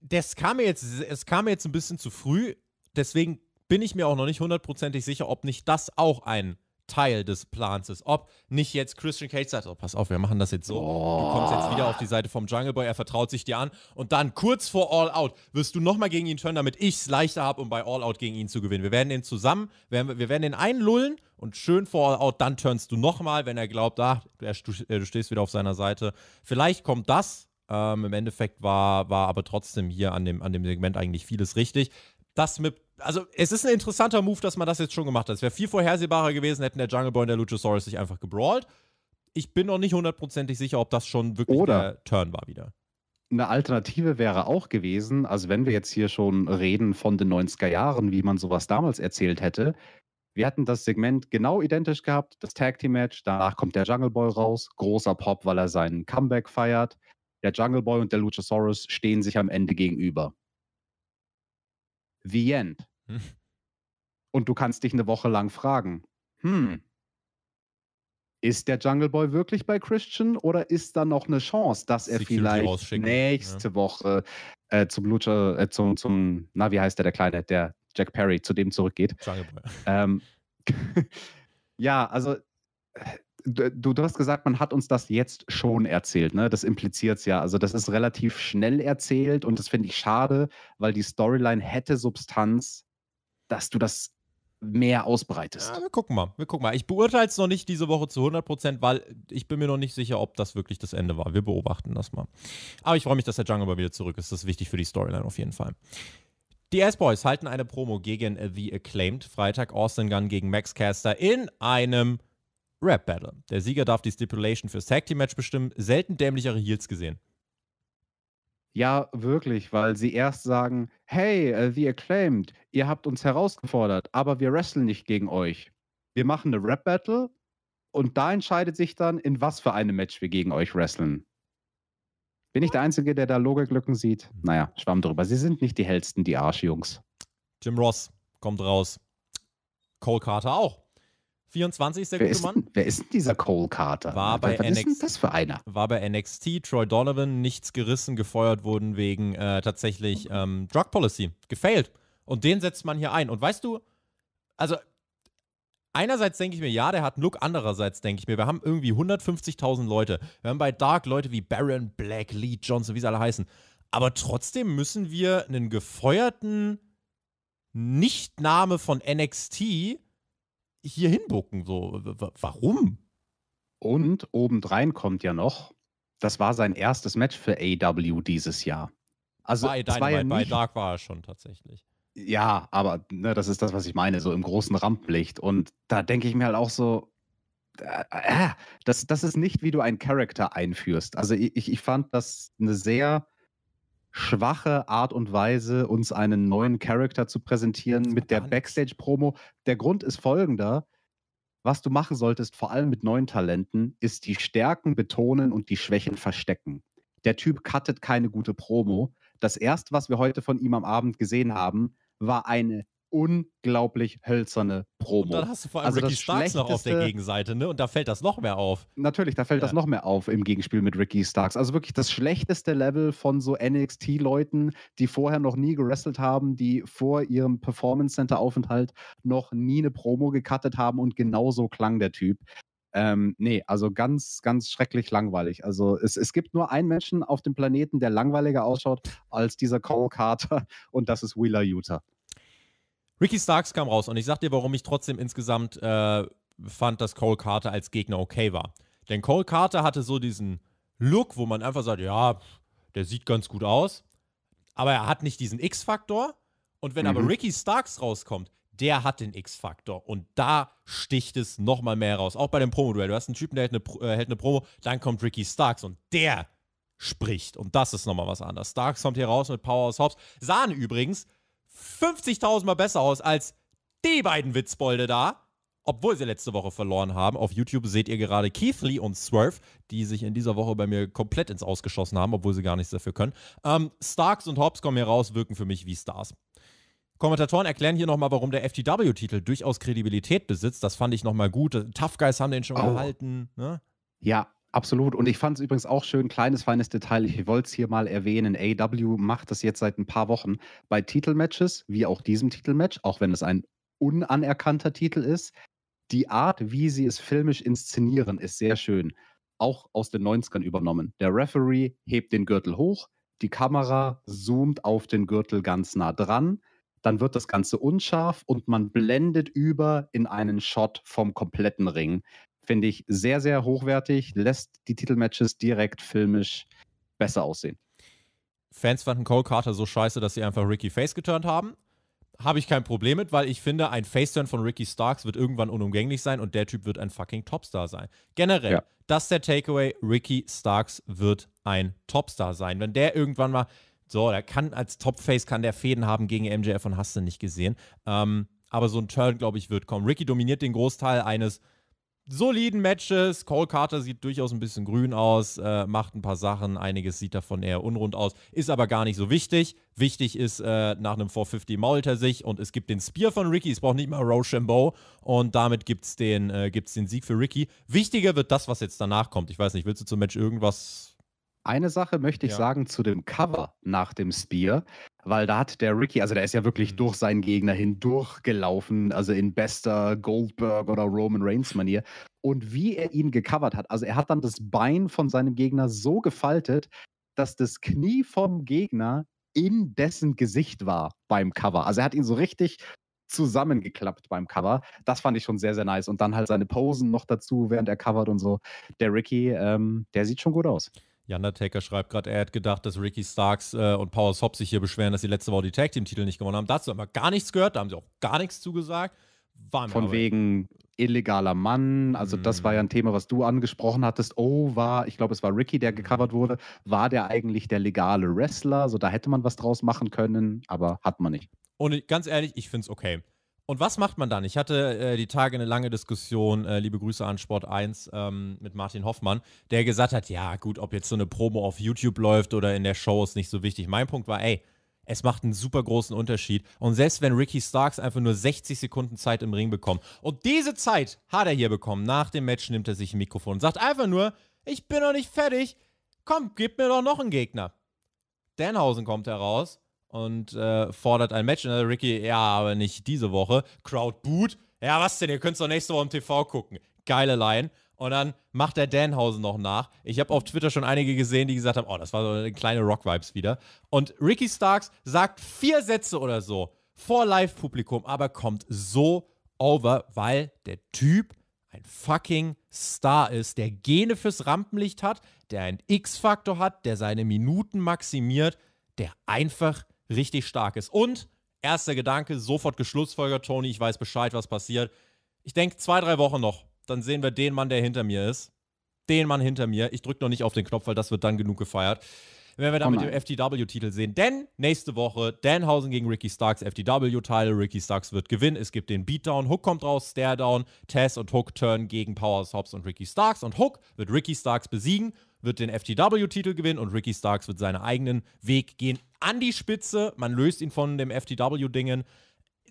Das kam mir jetzt, es kam mir jetzt ein bisschen zu früh. Deswegen bin ich mir auch noch nicht hundertprozentig sicher, ob nicht das auch ein Teil des Plans ist. Ob nicht jetzt Christian Cage sagt, oh, pass auf, wir machen das jetzt so. Oh. Du kommst jetzt wieder auf die Seite vom Jungle Boy, er vertraut sich dir an und dann kurz vor All Out wirst du nochmal gegen ihn turnen, damit ich es leichter habe, um bei All Out gegen ihn zu gewinnen. Wir werden den zusammen, wir, wir werden den einlullen und schön vor All Out, dann turnst du nochmal, wenn er glaubt, ah, du, du, stehst wieder auf seiner Seite. Vielleicht kommt das. Ähm, Im Endeffekt war, war aber trotzdem hier an dem, an dem Segment eigentlich vieles richtig. Das mit also es ist ein interessanter Move, dass man das jetzt schon gemacht hat. Es wäre viel vorhersehbarer gewesen, hätten der Jungle Boy und der Luchasaurus sich einfach gebrawlt. Ich bin noch nicht hundertprozentig sicher, ob das schon wirklich Oder der Turn war wieder. Eine Alternative wäre auch gewesen, also wenn wir jetzt hier schon reden von den 90er Jahren, wie man sowas damals erzählt hätte, wir hatten das Segment genau identisch gehabt, das Tag Team Match, danach kommt der Jungle Boy raus, großer Pop, weil er seinen Comeback feiert. Der Jungle Boy und der Luchasaurus stehen sich am Ende gegenüber. The End. Hm. Und du kannst dich eine Woche lang fragen, hm, ist der Jungle Boy wirklich bei Christian oder ist da noch eine Chance, dass er Security vielleicht nächste ja. Woche äh, zum Lucha, äh, zum, zum, na, wie heißt der, der Kleine, der Jack Perry, zu dem zurückgeht? Jungle Boy. Ähm, ja, also du, du hast gesagt, man hat uns das jetzt schon erzählt, ne? Das impliziert es ja. Also, das ist relativ schnell erzählt und das finde ich schade, weil die Storyline hätte Substanz, dass du das mehr ausbreitest. Ja, wir gucken mal. Wir gucken mal. Ich beurteile es noch nicht diese Woche zu 100 Prozent, weil ich bin mir noch nicht sicher, ob das wirklich das Ende war. Wir beobachten das mal. Aber ich freue mich, dass der Jungle mal wieder zurück ist. Das ist wichtig für die Storyline auf jeden Fall. Die S-Boys halten eine Promo gegen The Acclaimed. Freitag Austin Gunn gegen Max Caster in einem Rap Battle. Der Sieger darf die Stipulation fürs Tag Team Match bestimmen. Selten dämlichere Heels gesehen. Ja, wirklich, weil sie erst sagen, hey, uh, The Acclaimed, ihr habt uns herausgefordert, aber wir wresteln nicht gegen euch. Wir machen eine Rap Battle und da entscheidet sich dann, in was für einem Match wir gegen euch wresteln. Bin ich der Einzige, der da Logiklücken sieht? Naja, schwamm drüber. Sie sind nicht die hellsten, die Arschjungs. Jim Ross kommt raus. Cole Carter auch. 24 ist der wer gute Mann. wer ist denn dieser Cole Carter? War bei was NXT, ist denn das für einer? War bei NXT, Troy Donovan, nichts gerissen, gefeuert wurden wegen äh, tatsächlich ähm, Drug Policy. Gefailt. Und den setzt man hier ein. Und weißt du, also einerseits denke ich mir, ja, der hat einen Look, andererseits denke ich mir, wir haben irgendwie 150.000 Leute. Wir haben bei Dark Leute wie Baron, Black, Lee Johnson, wie sie alle heißen. Aber trotzdem müssen wir einen gefeuerten Nichtname von NXT hier hinbucken. So, warum? Und obendrein kommt ja noch, das war sein erstes Match für AW dieses Jahr. Also bei, Dynamite, ja bei Dark war er schon tatsächlich. Ja, aber ne, das ist das, was ich meine, so im großen Rampenlicht. Und da denke ich mir halt auch so, äh, äh, das, das ist nicht, wie du einen Charakter einführst. Also ich, ich fand das eine sehr schwache Art und Weise, uns einen neuen Charakter zu präsentieren mit der Backstage-Promo. Der Grund ist folgender. Was du machen solltest, vor allem mit neuen Talenten, ist die Stärken betonen und die Schwächen verstecken. Der Typ cuttet keine gute Promo. Das erste, was wir heute von ihm am Abend gesehen haben, war eine unglaublich hölzerne Promo. Und dann hast du vor allem also Ricky Starks noch auf der Gegenseite, ne? Und da fällt das noch mehr auf. Natürlich, da fällt ja. das noch mehr auf im Gegenspiel mit Ricky Starks. Also wirklich das schlechteste Level von so NXT-Leuten, die vorher noch nie gewrestelt haben, die vor ihrem Performance Center-Aufenthalt noch nie eine Promo gecuttet haben und genauso klang der Typ. Ähm, nee, also ganz, ganz schrecklich langweilig. Also es, es gibt nur einen Menschen auf dem Planeten, der langweiliger ausschaut als dieser Cole Carter und das ist Wheeler Utah. Ricky Starks kam raus und ich sag dir, warum ich trotzdem insgesamt äh, fand, dass Cole Carter als Gegner okay war. Denn Cole Carter hatte so diesen Look, wo man einfach sagt, ja, der sieht ganz gut aus, aber er hat nicht diesen X-Faktor. Und wenn mhm. aber Ricky Starks rauskommt, der hat den X-Faktor. Und da sticht es nochmal mehr raus. Auch bei dem Promo-Duell. Du hast einen Typen, der hält eine, äh, hält eine Promo, dann kommt Ricky Starks und der spricht. Und das ist nochmal was anderes. Starks kommt hier raus mit Powerhouse Hobbs. Sahen übrigens 50.000 Mal besser aus als die beiden Witzbolde da. Obwohl sie letzte Woche verloren haben. Auf YouTube seht ihr gerade Keith Lee und Swerve, die sich in dieser Woche bei mir komplett ins Ausgeschossen haben, obwohl sie gar nichts dafür können. Ähm, Starks und Hobbs kommen hier raus, wirken für mich wie Stars. Kommentatoren erklären hier nochmal, warum der FTW-Titel durchaus Kredibilität besitzt. Das fand ich nochmal gut. Tough Guys haben den schon oh. gehalten. Ne? Ja, Absolut. Und ich fand es übrigens auch schön, kleines, feines Detail, ich wollte es hier mal erwähnen. AW macht das jetzt seit ein paar Wochen bei Titelmatches, wie auch diesem Titelmatch, auch wenn es ein unanerkannter Titel ist. Die Art, wie sie es filmisch inszenieren, ist sehr schön. Auch aus den 90ern übernommen. Der Referee hebt den Gürtel hoch, die Kamera zoomt auf den Gürtel ganz nah dran, dann wird das Ganze unscharf und man blendet über in einen Shot vom kompletten Ring. Finde ich sehr, sehr hochwertig, lässt die Titelmatches direkt filmisch besser aussehen. Fans fanden Cole Carter so scheiße, dass sie einfach Ricky Face geturnt haben. Habe ich kein Problem mit, weil ich finde, ein Face-Turn von Ricky Starks wird irgendwann unumgänglich sein und der Typ wird ein fucking Topstar sein. Generell, ja. das ist der Takeaway. Ricky Starks wird ein Topstar sein. Wenn der irgendwann mal, so, der kann als Topface kann der Fäden haben gegen MJF und hast du nicht gesehen. Ähm, aber so ein Turn, glaube ich, wird kommen. Ricky dominiert den Großteil eines soliden Matches. Cole Carter sieht durchaus ein bisschen grün aus, äh, macht ein paar Sachen. Einiges sieht davon eher unrund aus, ist aber gar nicht so wichtig. Wichtig ist äh, nach einem 450 mault er sich und es gibt den Spear von Ricky. Es braucht nicht mal Rochambeau und damit gibt es den, äh, den Sieg für Ricky. Wichtiger wird das, was jetzt danach kommt. Ich weiß nicht, willst du zum Match irgendwas eine Sache möchte ich ja. sagen zu dem Cover nach dem Spear, weil da hat der Ricky, also der ist ja wirklich mhm. durch seinen Gegner hindurchgelaufen, also in bester Goldberg oder Roman Reigns Manier. Und wie er ihn gecovert hat, also er hat dann das Bein von seinem Gegner so gefaltet, dass das Knie vom Gegner in dessen Gesicht war beim Cover. Also er hat ihn so richtig zusammengeklappt beim Cover. Das fand ich schon sehr, sehr nice. Und dann halt seine Posen noch dazu, während er covert und so. Der Ricky, ähm, der sieht schon gut aus. Undertaker schreibt gerade, er hat gedacht, dass Ricky Starks äh, und Power Hobbs sich hier beschweren, dass sie letzte Woche die Tag Team Titel nicht gewonnen haben. Dazu haben wir gar nichts gehört, da haben sie auch gar nichts zugesagt. War Von wegen illegaler Mann, also mm. das war ja ein mhm. Thema, was du angesprochen hattest. Oh, war, ich glaube, es war Ricky, der gecovert wurde. War der eigentlich der legale Wrestler? So, da hätte man was draus machen können, aber hat man nicht. Und ganz ehrlich, ich finde es okay. Und was macht man dann? Ich hatte äh, die Tage eine lange Diskussion, äh, liebe Grüße an Sport 1 ähm, mit Martin Hoffmann, der gesagt hat, ja gut, ob jetzt so eine Promo auf YouTube läuft oder in der Show ist nicht so wichtig. Mein Punkt war, ey, es macht einen super großen Unterschied. Und selbst wenn Ricky Starks einfach nur 60 Sekunden Zeit im Ring bekommt, und diese Zeit hat er hier bekommen, nach dem Match nimmt er sich ein Mikrofon und sagt einfach nur, ich bin noch nicht fertig, komm, gib mir doch noch einen Gegner. Danhausen kommt heraus und äh, fordert ein Match. Und dann Ricky, ja, aber nicht diese Woche. Crowd boot. Ja, was denn? Ihr könnt es doch nächste Woche im TV gucken. Geile Line. Und dann macht der Danhausen noch nach. Ich habe auf Twitter schon einige gesehen, die gesagt haben, oh, das war so eine kleine Rock-Vibes wieder. Und Ricky Starks sagt vier Sätze oder so vor Live-Publikum, aber kommt so over, weil der Typ ein fucking Star ist, der Gene fürs Rampenlicht hat, der einen X-Faktor hat, der seine Minuten maximiert, der einfach richtig stark ist. Und erster Gedanke, sofort geschlussfolgert, Tony, ich weiß Bescheid, was passiert. Ich denke, zwei, drei Wochen noch, dann sehen wir den Mann, der hinter mir ist. Den Mann hinter mir. Ich drücke noch nicht auf den Knopf, weil das wird dann genug gefeiert. wenn wir dann Oh mit dem FTW-Titel sehen. Denn nächste Woche Danhausen gegen Ricky Starks FTW-Title. Ricky Starks wird gewinnen. Es gibt den Beatdown. Hook kommt raus, Staredown. Tess und Hook turn gegen Powerhouse Hobbs und Ricky Starks. Und Hook wird Ricky Starks besiegen, wird den FTW-Titel gewinnen und Ricky Starks wird seinen eigenen Weg gehen an die Spitze. Man löst ihn von dem FTW-Dingen.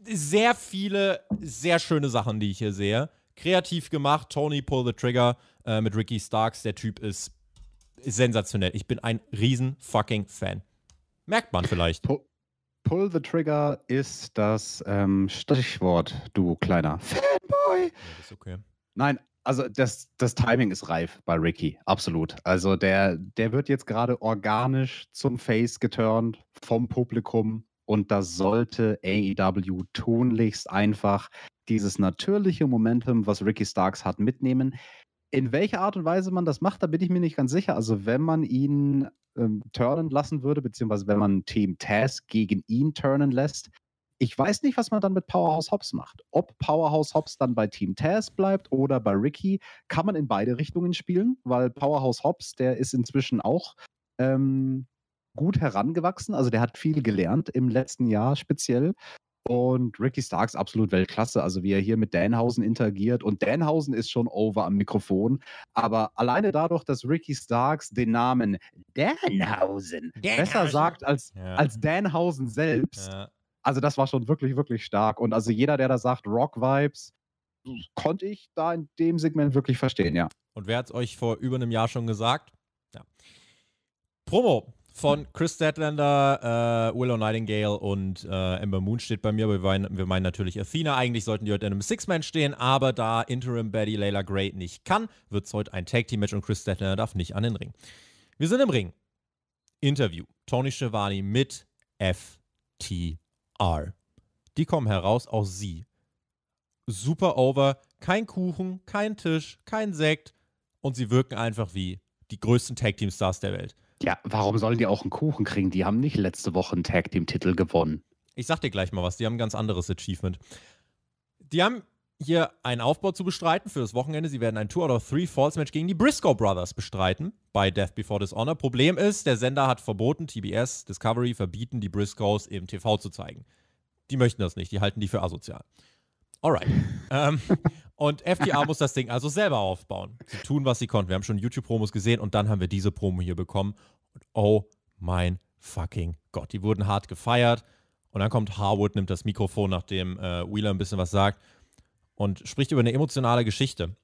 Sehr viele, sehr schöne Sachen, die ich hier sehe. Kreativ gemacht. Tony Pull the Trigger äh, mit Ricky Starks. Der Typ ist sensationell. Ich bin ein riesen fucking Fan. Merkt man vielleicht. Pu Pull the Trigger ist das ähm, Stichwort, du kleiner Fanboy. Ja, ist okay. Nein, also das, das Timing ist reif bei Ricky, absolut. Also der, der wird jetzt gerade organisch zum Face geturnt vom Publikum und das sollte AEW tunlichst einfach dieses natürliche Momentum, was Ricky Starks hat, mitnehmen. In welcher Art und Weise man das macht, da bin ich mir nicht ganz sicher. Also wenn man ihn ähm, turnen lassen würde, beziehungsweise wenn man Team Taz gegen ihn turnen lässt, ich weiß nicht, was man dann mit Powerhouse Hobbs macht. Ob Powerhouse Hobbs dann bei Team Taz bleibt oder bei Ricky, kann man in beide Richtungen spielen, weil Powerhouse Hobbs, der ist inzwischen auch ähm, gut herangewachsen. Also der hat viel gelernt im letzten Jahr speziell. Und Ricky Starks absolut Weltklasse. Also wie er hier mit Danhausen interagiert. Und Danhausen ist schon over am Mikrofon. Aber alleine dadurch, dass Ricky Starks den Namen Danhausen, besser Danhausen. sagt als, Ja. als Danhausen selbst. Ja. Also das war schon wirklich, wirklich stark. Und also jeder, der da sagt Rock-Vibes, konnte ich da in dem Segment wirklich verstehen, ja. Und wer hat es euch vor über einem Jahr schon gesagt? Ja. Promo von Chris Statlander, äh, Willow Nightingale und äh, Ember Moon steht bei mir. Wir meinen, wir meinen natürlich Athena. Eigentlich sollten die heute in einem Six-Man stehen, aber da Interim Betty Layla Gray nicht kann, wird es heute ein Tag-Team-Match und Chris Statlander darf nicht an den Ring. Wir sind im Ring. Interview. Tony Schiavone mit FTR. Die kommen heraus, auch sie. Super over, kein Kuchen, kein Tisch, kein Sekt und sie wirken einfach wie die größten Tag-Team-Stars der Welt. Ja, warum sollen die auch einen Kuchen kriegen? Die haben nicht letzte Woche einen Tag-Team-Titel gewonnen. Ich sag dir gleich mal was, die haben ein ganz anderes Achievement. Die haben hier einen Aufbau zu bestreiten für das Wochenende. Sie werden ein 2 out of 3 Falls Match gegen die Briscoe Brothers bestreiten bei Death Before Dishonor. Problem ist, der Sender hat verboten, TBS, Discovery verbieten, die Briscoes im TV zu zeigen. Die möchten das nicht, die halten die für asozial. Alright. ähm, und FTA muss das Ding also selber aufbauen. Sie tun, was sie konnten. Wir haben schon YouTube-Promos gesehen und dann haben wir diese Promo hier bekommen. Und oh mein fucking Gott, die wurden hart gefeiert. Und dann kommt Harwood, nimmt das Mikrofon, nachdem äh, Wheeler ein bisschen was sagt und spricht über eine emotionale Geschichte.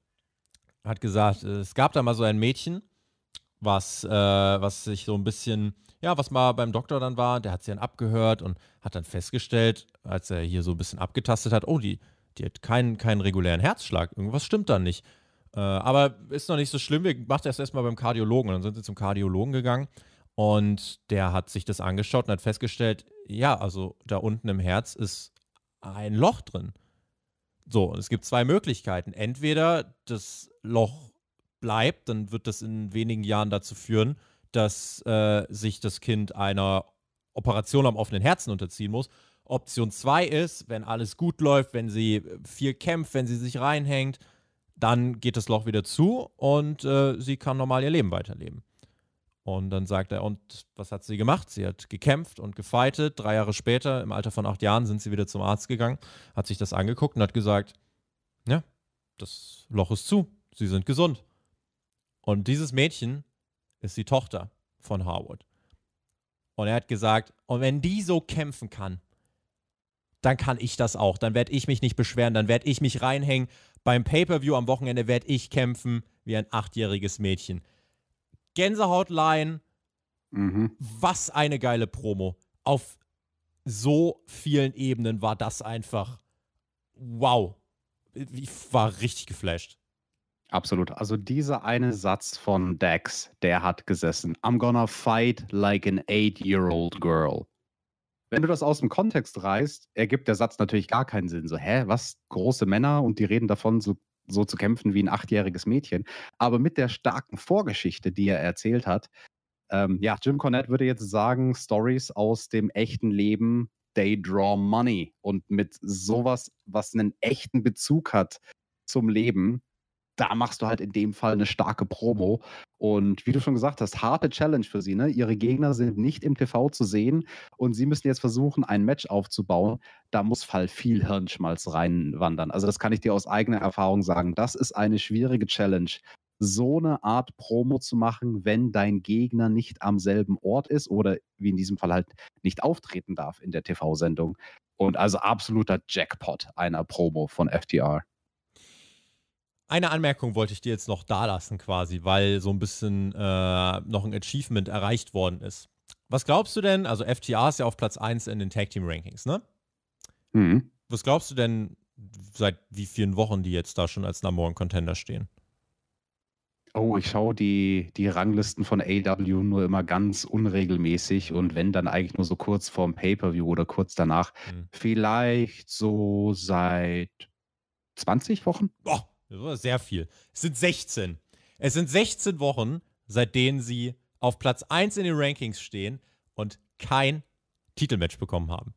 Hat gesagt, äh, es gab da mal so ein Mädchen, was, äh, was sich so ein bisschen, ja, was mal beim Doktor dann war, der hat sie dann abgehört und hat dann festgestellt, als er hier so ein bisschen abgetastet hat, oh, die, die hat keinen, keinen regulären Herzschlag, irgendwas stimmt da nicht. Äh, aber ist noch nicht so schlimm, wir machen das erstmal beim Kardiologen. Dann sind sie zum Kardiologen gegangen und der hat sich das angeschaut und hat festgestellt, ja, also da unten im Herz ist ein Loch drin. So, und es gibt zwei Möglichkeiten. Entweder das Loch bleibt, dann wird das in wenigen Jahren dazu führen, dass äh, sich das Kind einer Operation am offenen Herzen unterziehen muss. Option 2 ist, wenn alles gut läuft, wenn sie viel kämpft, wenn sie sich reinhängt, dann geht das Loch wieder zu und äh, sie kann normal ihr Leben weiterleben. Und dann sagt er, und was hat sie gemacht? Sie hat gekämpft und gefightet. Drei Jahre später, im Alter von acht Jahren, sind sie wieder zum Arzt gegangen, hat sich das angeguckt und hat gesagt, ja, das Loch ist zu, sie sind gesund. Und dieses Mädchen ist die Tochter von Harwood. Und er hat gesagt, und wenn die so kämpfen kann, dann kann ich das auch. Dann werde ich mich nicht beschweren, dann werde ich mich reinhängen. Beim Pay-per-view am Wochenende werde ich kämpfen wie ein achtjähriges Mädchen. Gänsehautline, Mhm. was eine geile Promo. Auf so vielen Ebenen war das einfach wow. Ich war richtig geflasht. Absolut. Also dieser eine Satz von Dax, der hat gesessen. I'm gonna fight like an eight-year-old girl. Wenn du das aus dem Kontext reißt, ergibt der Satz natürlich gar keinen Sinn. So, hä, was? Große Männer und die reden davon, so, so zu kämpfen wie ein achtjähriges Mädchen. Aber mit der starken Vorgeschichte, die er erzählt hat, ähm, ja, Jim Cornette würde jetzt sagen, Stories aus dem echten Leben, they draw money. Und mit sowas, was einen echten Bezug hat zum Leben, da machst du halt in dem Fall eine starke Promo. Und wie du schon gesagt hast, harte Challenge für sie. Ne? Ihre Gegner sind nicht im TV zu sehen und sie müssen jetzt versuchen, ein Match aufzubauen. Da muss Fall viel Hirnschmalz reinwandern. Also das kann ich dir aus eigener Erfahrung sagen. Das ist eine schwierige Challenge. So eine Art Promo zu machen, wenn dein Gegner nicht am selben Ort ist oder wie in diesem Fall halt nicht auftreten darf in der TV-Sendung. Und also absoluter Jackpot einer Promo von FTR. Eine Anmerkung wollte ich dir jetzt noch da lassen, quasi, weil so ein bisschen äh, noch ein Achievement erreicht worden ist. Was glaubst du denn? Also, FTA ist ja auf Platz 1 in den Tag Team Rankings, ne? Mhm. Was glaubst du denn, seit wie vielen Wochen die jetzt da schon als Number One Contender stehen? Oh, ich schaue die, die Ranglisten von AW nur immer ganz unregelmäßig und wenn dann eigentlich nur so kurz vorm Pay-Per-View oder kurz danach. Mhm. Vielleicht so seit 20 Wochen? Boah, sehr viel. Es sind 16. Es sind 16 Wochen, seit denen sie auf Platz 1 in den Rankings stehen und kein Titelmatch bekommen haben.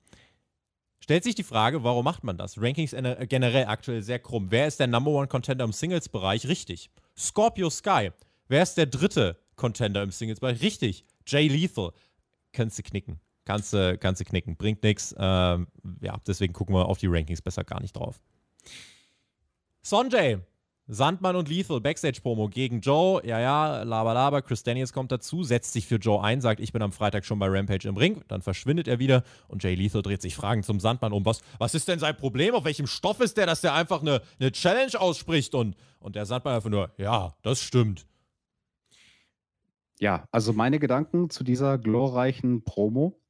Stellt sich die Frage, warum macht man das? Rankings generell aktuell sehr krumm. Wer ist der Number One Contender im Singles-Bereich? Richtig. Scorpio Sky. Wer ist der dritte Contender im Singles-Bereich? Richtig. Jay Lethal. Kannst du knicken. Kannst du, kannst du knicken. Bringt nichts. Ähm, ja, deswegen gucken wir auf die Rankings besser gar nicht drauf. Sonjay, Sandmann und Lethal, Backstage-Promo gegen Joe. Ja, ja, laber, laber. Chris Daniels kommt dazu, setzt sich für Joe ein, sagt, ich bin am Freitag schon bei Rampage im Ring. Dann verschwindet er wieder und Jay Lethal dreht sich Fragen zum Sandmann um. Was, was ist denn sein Problem? Auf welchem Stoff ist der, dass der einfach eine, eine Challenge ausspricht? Und, und der Sandmann einfach nur, ja, das stimmt. Ja, also meine Gedanken zu dieser glorreichen Promo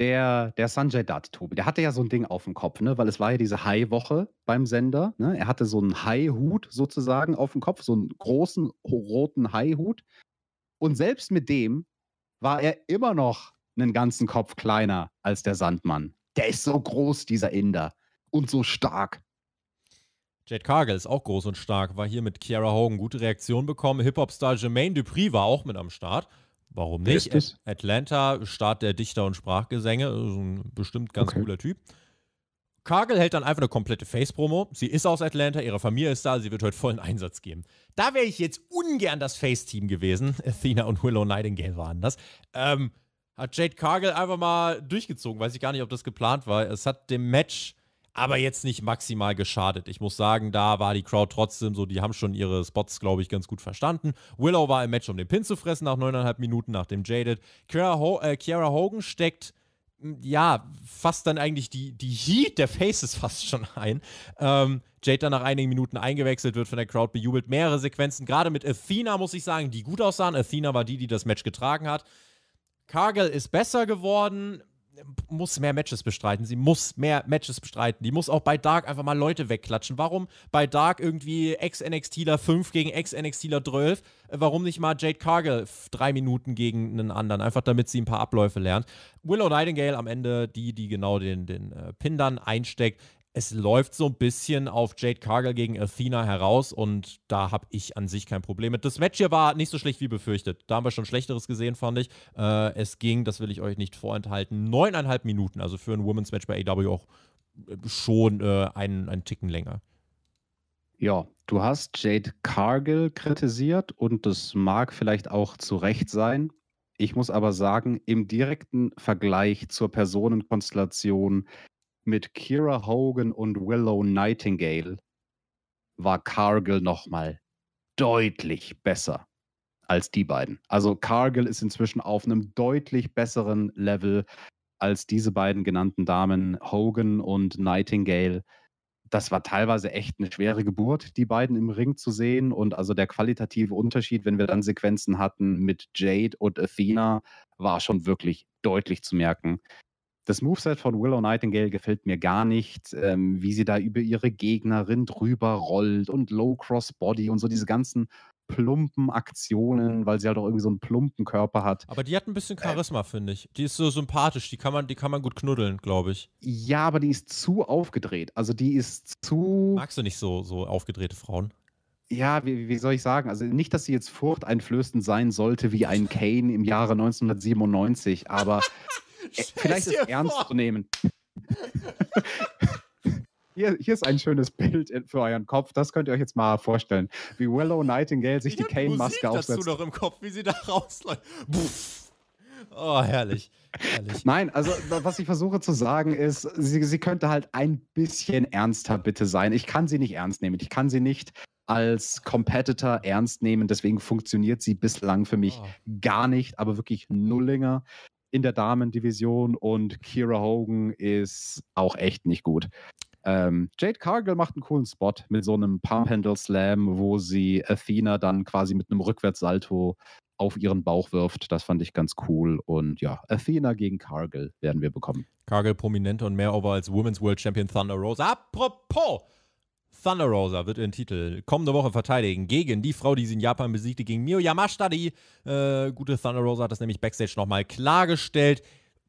der, der Sanjay Dutt, Tobi, der hatte ja so ein Ding auf dem Kopf, ne? weil es war ja diese Hai-Woche beim Sender. Ne? Er hatte so einen Hai-Hut sozusagen auf dem Kopf, so einen großen roten Hai-Hut. Und selbst mit dem war er immer noch einen ganzen Kopf kleiner als der Sandmann. Der ist so groß, dieser Inder. Und so stark. Jade Cargill ist auch groß und stark, war hier mit Kiara Hogan gute Reaktion bekommen. Hip-Hop-Star Jermaine Dupri war auch mit am Start. Warum nicht? Atlanta, Staat der Dichter und Sprachgesänge, ein bestimmt ganz okay. cooler Typ. Cargill hält dann einfach eine komplette Face-Promo. Sie ist aus Atlanta, ihre Familie ist da, sie wird heute vollen Einsatz geben. Da wäre ich jetzt ungern das Face-Team gewesen. Athena und Willow Nightingale waren das. Ähm, hat Jade Cargill einfach mal durchgezogen. Weiß ich gar nicht, ob das geplant war. Es hat dem Match aber jetzt nicht maximal geschadet. Ich muss sagen, da war die Crowd trotzdem so, die haben schon ihre Spots, glaube ich, ganz gut verstanden. Willow war im Match, um den Pin zu fressen nach neuneinhalb Minuten, nach dem Jaded. Kiara, Ho äh, Kiara Hogan steckt ja, fast dann eigentlich die, die Heat der Faces fast schon ein. Ähm, Jade dann nach einigen Minuten eingewechselt, wird von der Crowd bejubelt. Mehrere Sequenzen, gerade mit Athena, muss ich sagen, die gut aussahen. Athena war die, die das Match getragen hat. Cargill ist besser geworden muss mehr Matches bestreiten. Sie muss mehr Matches bestreiten. Die muss auch bei Dark einfach mal Leute wegklatschen. Warum bei Dark irgendwie Ex-NXTler 5 gegen Ex-NXTler 12? Warum nicht mal Jade Cargill drei Minuten gegen einen anderen? Einfach damit sie ein paar Abläufe lernt. Willow Nightingale am Ende die, die genau den, den äh, Pin dann einsteckt es läuft so ein bisschen auf Jade Cargill gegen Athena heraus und da habe ich an sich kein Problem mit. Das Match hier war nicht so schlecht wie befürchtet. Da haben wir schon Schlechteres gesehen, fand ich. Äh, es ging, das will ich euch nicht vorenthalten, neuneinhalb Minuten. Also für ein Women's Match bei AW auch äh, schon äh, einen, einen Ticken länger. Ja, du hast Jade Cargill kritisiert und das mag vielleicht auch zu Recht sein. Ich muss aber sagen, im direkten Vergleich zur Personenkonstellation mit Kira Hogan und Willow Nightingale war Cargill nochmal deutlich besser als die beiden. Also Cargill ist inzwischen auf einem deutlich besseren Level als diese beiden genannten Damen, Hogan und Nightingale. Das war teilweise echt eine schwere Geburt, die beiden im Ring zu sehen. Und also der qualitative Unterschied, wenn wir dann Sequenzen hatten mit Jade und Athena, war schon wirklich deutlich zu merken. Das Moveset von Willow Nightingale gefällt mir gar nicht, ähm, wie sie da über ihre Gegnerin drüber rollt und Low Cross Body und so diese ganzen plumpen Aktionen, weil sie halt auch irgendwie so einen plumpen Körper hat. Aber die hat ein bisschen äh, Charisma, äh, finde ich. Die ist so sympathisch, die kann man, die kann man gut knuddeln, glaube ich. Ja, aber die ist zu aufgedreht. Also die ist zu. Magst du nicht so, so aufgedrehte Frauen? Ja, wie, wie soll ich sagen? Also nicht, dass sie jetzt furchteinflößend sein sollte wie ein Kane im Jahre 1997, aber vielleicht ist ernst vor. zu nehmen. hier, hier ist ein schönes Bild für euren Kopf. Das könnt ihr euch jetzt mal vorstellen. Wie Willow Nightingale sich Ich die hab Kane-Maske Musik dazu aufsetzt. noch im Kopf, wie sie da rausläuft. Puff. Oh, herrlich. herrlich. Nein, also wa- was ich versuche zu sagen ist, sie, sie könnte halt ein bisschen ernster bitte sein. Ich kann sie nicht ernst nehmen. Ich kann sie nicht als Competitor ernst nehmen. Deswegen funktioniert sie bislang für mich Oh. gar nicht, aber wirklich Nullinger in der Damendivision und Kira Hogan ist auch echt nicht gut. Ähm, Jade Cargill macht einen coolen Spot mit so einem Pump Handle Slam, wo sie Athena dann quasi mit einem Rückwärtssalto auf ihren Bauch wirft. Das fand ich ganz cool. Und ja, Athena gegen Cargill werden wir bekommen. Cargill prominenter und mehr over als Women's World Champion Thunder Rosa. Apropos! Thunder Rosa wird ihren Titel kommende Woche verteidigen gegen die Frau, die sie in Japan besiegte, gegen Mio Yamashita. Die äh, gute Thunder Rosa hat das nämlich Backstage nochmal klargestellt.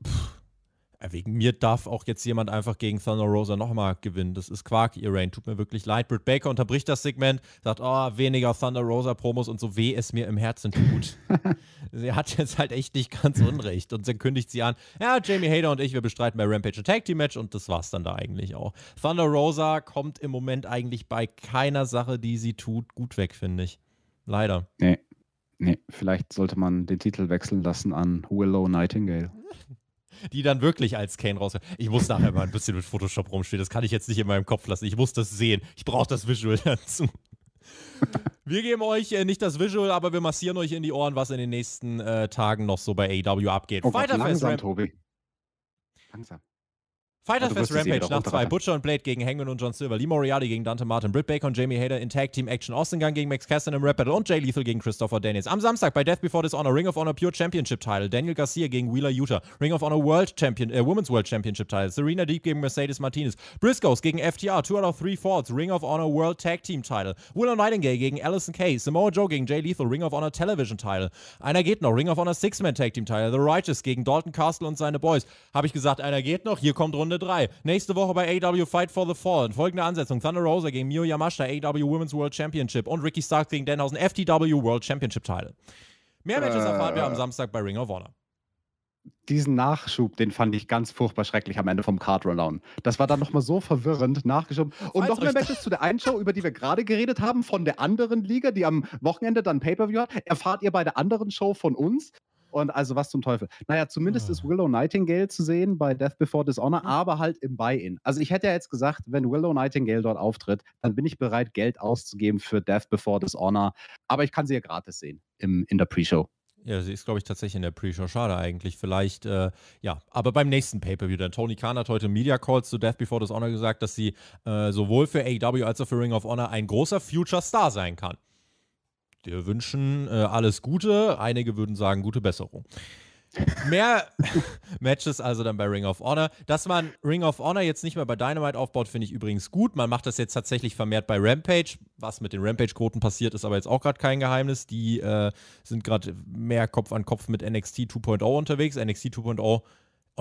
Äh, wegen mir darf auch jetzt jemand einfach gegen Thunder Rosa nochmal gewinnen. Das ist Quark, ihr Rain. Tut mir wirklich leid. Britt Baker unterbricht das Segment, sagt, oh, weniger Thunder Rosa Promos und so weh es mir im Herzen tut. sie hat jetzt halt echt nicht ganz unrecht. Und dann kündigt sie an, ja, Jamie Hader und ich, wir bestreiten bei Rampage ein Tag Team Match und das war's dann da eigentlich auch. Thunder Rosa kommt im Moment eigentlich bei keiner Sache, die sie tut, gut weg, finde ich. Leider. Nee. Nee, vielleicht sollte man den Titel wechseln lassen an Willow Nightingale. die dann wirklich als Kane raus. Ich muss nachher mal ein bisschen mit Photoshop rumspielen. Das kann ich jetzt nicht in meinem Kopf lassen. Ich muss das sehen. Ich brauche das Visual dazu. Wir geben euch äh, nicht das Visual, aber wir massieren euch in die Ohren, was in den nächsten äh, Tagen noch so bei AEW abgeht. Oh Gott, Fest langsam, Tobi. Langsam. Fighter Fest eh Rampage nach zwei. Butcher und Blade gegen Hangman und John Silver. Lee Moriarty gegen Dante Martin. Britt Baker und Jamie Hader in Tag Team Action. Austin Gunn gegen Max Cassidy im Rap Battle. Und Jay Lethal gegen Christopher Daniels. Am Samstag bei Death Before Dishonor. Ring of Honor Pure Championship Title. Daniel Garcia gegen Wheeler Utah. Ring of Honor World Champion, äh, Women's World Championship Title. Serena Deep gegen Mercedes Martinez. Briscoes gegen FTR. Two out of three falls. Ring of Honor World Tag Team Title. Willow Nightingale gegen Allison Kay. Samoa Joe gegen Jay Lethal. Ring of Honor Television Title. Einer geht noch. Ring of Honor Six-Man Tag Team Title. The Righteous gegen Dalton Castle und seine Boys. Habe ich gesagt, einer geht noch. Hier kommt Runde 3. Nächste Woche bei AW Fight for the Fallen. Folgende Ansetzung: Thunder Rosa gegen Mio Yamashita, AW Women's World Championship und Ricky Stark gegen Denhausen, FTW World Championship Title. Mehr Matches Äh. erfahren wir am Samstag bei Ring of Honor. Diesen Nachschub, den fand ich ganz furchtbar schrecklich am Ende vom Card Rundown. Das war dann nochmal so verwirrend nachgeschoben. Und noch mehr Matches zu der einen Show, über die wir gerade geredet haben, von der anderen Liga, die am Wochenende dann Pay-Per-View hat, erfahrt ihr bei der anderen Show von uns. Und also was zum Teufel. Naja, zumindest Ah. ist Willow Nightingale zu sehen bei Death Before Dishonor, aber halt im Buy-In. Also ich hätte ja jetzt gesagt, wenn Willow Nightingale dort auftritt, dann bin ich bereit, Geld auszugeben für Death Before Dishonor. Aber ich kann sie ja gratis sehen im, in der Pre-Show. Ja, sie ist, glaube ich, tatsächlich in der Pre-Show. Schade eigentlich. Vielleicht, äh, ja, aber beim nächsten Pay-Per-View. Denn Tony Khan hat heute im Media Calls zu Death Before Dishonor gesagt, dass sie äh, sowohl für AEW als auch für Ring of Honor ein großer Future Star sein kann. Wir wünschen äh, alles Gute. Einige würden sagen, gute Besserung. Mehr Matches also dann bei Ring of Honor. Dass man Ring of Honor jetzt nicht mehr bei Dynamite aufbaut, finde ich übrigens gut. Man macht das jetzt tatsächlich vermehrt bei Rampage. Was mit den Rampage-Quoten passiert, ist aber jetzt auch gerade kein Geheimnis. Die äh, sind gerade mehr Kopf an Kopf mit NXT 2.0 unterwegs. NXT 2.0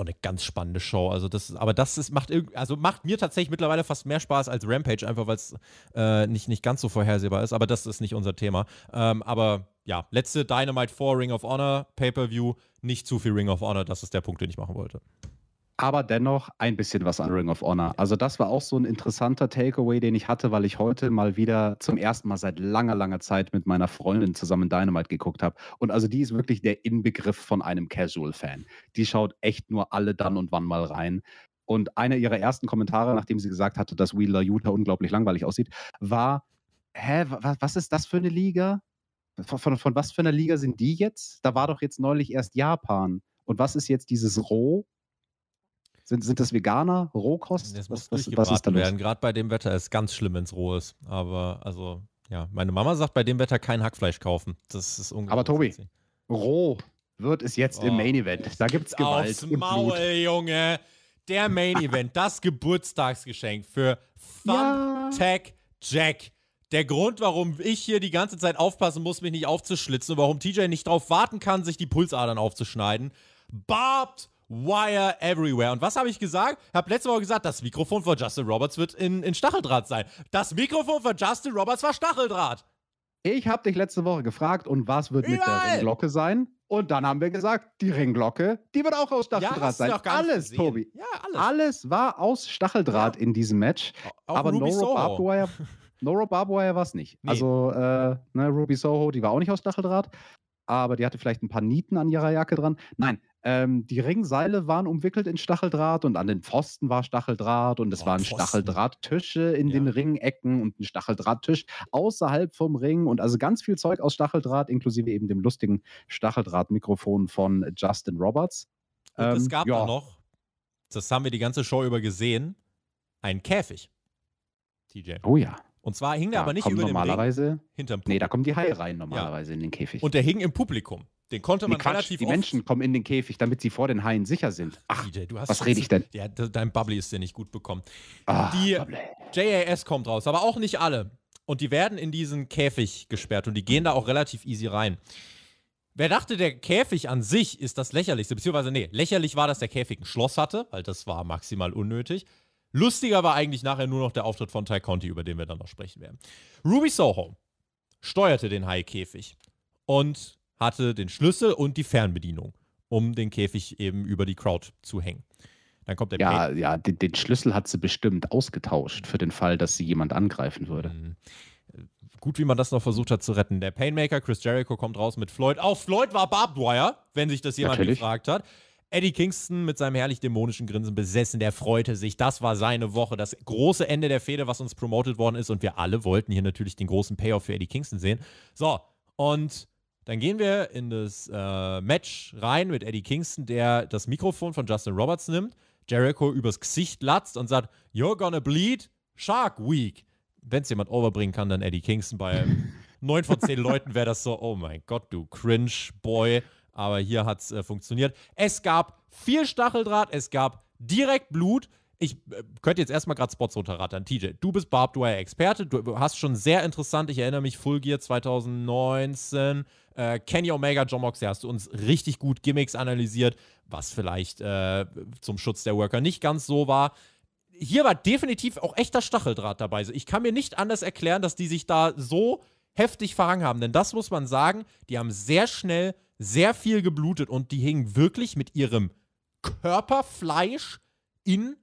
auch eine ganz spannende Show. Also das, aber das ist, macht also macht mir tatsächlich mittlerweile fast mehr Spaß als Rampage, einfach weil es äh, nicht, nicht ganz so vorhersehbar ist. Aber das ist nicht unser Thema. Ähm, aber ja, letzte Dynamite 4 Ring of Honor Pay-Per-View, nicht zu viel Ring of Honor, das ist der Punkt, den ich machen wollte. Aber dennoch ein bisschen was an Ring of Honor. Also das war auch so ein interessanter Takeaway, den ich hatte, weil ich heute mal wieder zum ersten Mal seit langer, langer Zeit mit meiner Freundin zusammen Dynamite geguckt habe. Und also die ist wirklich der Inbegriff von einem Casual-Fan. Die schaut echt nur alle dann und wann mal rein. Und einer ihrer ersten Kommentare, nachdem sie gesagt hatte, dass Wheeler Utah unglaublich langweilig aussieht, war, hä, wa- was ist das für eine Liga? Von, von, von was für einer Liga sind die jetzt? Da war doch jetzt neulich erst Japan. Und was ist jetzt dieses Roh? Sind, sind das Veganer? Rohkost? Das muss was, was, was werden. Gerade bei dem Wetter ist ganz schlimm, wenn es roh ist. Aber also, ja, meine Mama sagt, bei dem Wetter kein Hackfleisch kaufen. Das ist unglaublich. Aber Tobi. Roh wird es jetzt im Oh. Main Event. Da gibt es Gewalt Aufs und Maul, Blut. Junge. Der Main Event, das Geburtstagsgeschenk für. Thumbtack Jack. Der Grund, warum ich hier die ganze Zeit aufpassen muss, mich nicht aufzuschlitzen und warum TJ nicht drauf warten kann, sich die Pulsadern aufzuschneiden. Barbed Wire everywhere. Und was habe ich gesagt? Ich habe letzte Woche gesagt, das Mikrofon von Justin Roberts wird in, in Stacheldraht sein. Das Mikrofon von Justin Roberts war Stacheldraht. Ich habe dich letzte Woche gefragt, und was wird mit der Überall. Ringglocke sein? Und dann haben wir gesagt, die Ringglocke, die wird auch aus Stacheldraht du sein. Alles, gesehen. Tobi. Ja, alles. Alles war aus Stacheldraht in diesem Match. Auch aber Ruby No Soho. Barbed Wire, no Rope Barbed Wire war es nicht. Nee. Also, äh, ne, Ruby Soho, die war auch nicht aus Stacheldraht, aber die hatte vielleicht ein paar Nieten an ihrer Jacke dran. Nein, ähm, die Ringseile waren umwickelt in Stacheldraht und an den Pfosten war Stacheldraht und es Oh, waren Pfosten. Stacheldrahttische in Ja. den Ringecken und ein Stacheldrahttisch außerhalb vom Ring und also ganz viel Zeug aus Stacheldraht, inklusive eben dem lustigen Stacheldrahtmikrofon von Justin Roberts. Und es Ähm, gab ja. noch, das haben wir die ganze Show über gesehen, einen Käfig. TJ. Oh ja. Und zwar hing der Da aber nicht über dem Ring, normalerweise. hinterm Nee, Publikum. da kommen die Haie rein normalerweise in den Käfig. Und der hing im Publikum. Den konnte nee, man Quatsch, relativ die oft Menschen kommen in den Käfig, damit sie vor den Haien sicher sind. Ach, DJ, du hast was rede ich denn? Ja, de- dein Bubbly ist dir nicht gut bekommen. ah, die- Bubble. JAS kommt raus, aber auch nicht alle. Und die werden in diesen Käfig gesperrt und die gehen da auch relativ easy rein. Wer dachte, der Käfig an sich ist das lächerlichste, beziehungsweise nee, lächerlich war, dass der Käfig ein Schloss hatte, weil das war maximal unnötig. Lustiger war eigentlich nachher nur noch der Auftritt von Ty Conti, über den wir dann noch sprechen werden. Ruby Soho steuerte den Hai-Käfig und hatte den Schlüssel und die Fernbedienung, um den Käfig eben über die Crowd zu hängen. Dann kommt der Ja, ja, den, den Schlüssel hat sie bestimmt ausgetauscht für den Fall, dass sie jemand angreifen würde. Mhm. Gut, wie man das noch versucht hat zu retten. Der Painmaker, Chris Jericho, kommt raus mit Floyd. Auch Floyd war Barbed Wire, wenn sich das jemand Natürlich. gefragt hat. Eddie Kingston mit seinem herrlich dämonischen Grinsen besessen, der freute sich. Das war seine Woche, das große Ende der Fehde, was uns promotet worden ist. Und wir alle wollten hier natürlich den großen Payoff für Eddie Kingston sehen. So, und dann gehen wir in das äh, Match rein mit Eddie Kingston, der das Mikrofon von Justin Roberts nimmt, Jericho übers Gesicht latzt und sagt: You're gonna bleed Shark Week. Wenn es jemand overbringen kann, dann Eddie Kingston. Bei neun von zehn Leuten wäre das so: Oh mein Gott, du Cringe-Boy. Aber hier hat es äh, funktioniert. Es gab viel Stacheldraht, es gab direkt Blut. Ich äh, könnte jetzt erstmal gerade Spots runterrattern. TJ, du bist Barbed Wire Experte. Du hast schon sehr interessant, ich erinnere mich, Full Gear 2019, äh, Kenny Omega, John Moxley, hast du uns richtig gut Gimmicks analysiert, was vielleicht äh, zum Schutz der Worker nicht ganz so war. Hier war definitiv auch echter Stacheldraht dabei. Ich kann mir nicht anders erklären, dass die sich da so heftig verhangen haben. Denn das muss man sagen, die haben sehr schnell sehr viel geblutet und die hingen wirklich mit ihrem Körperfleisch in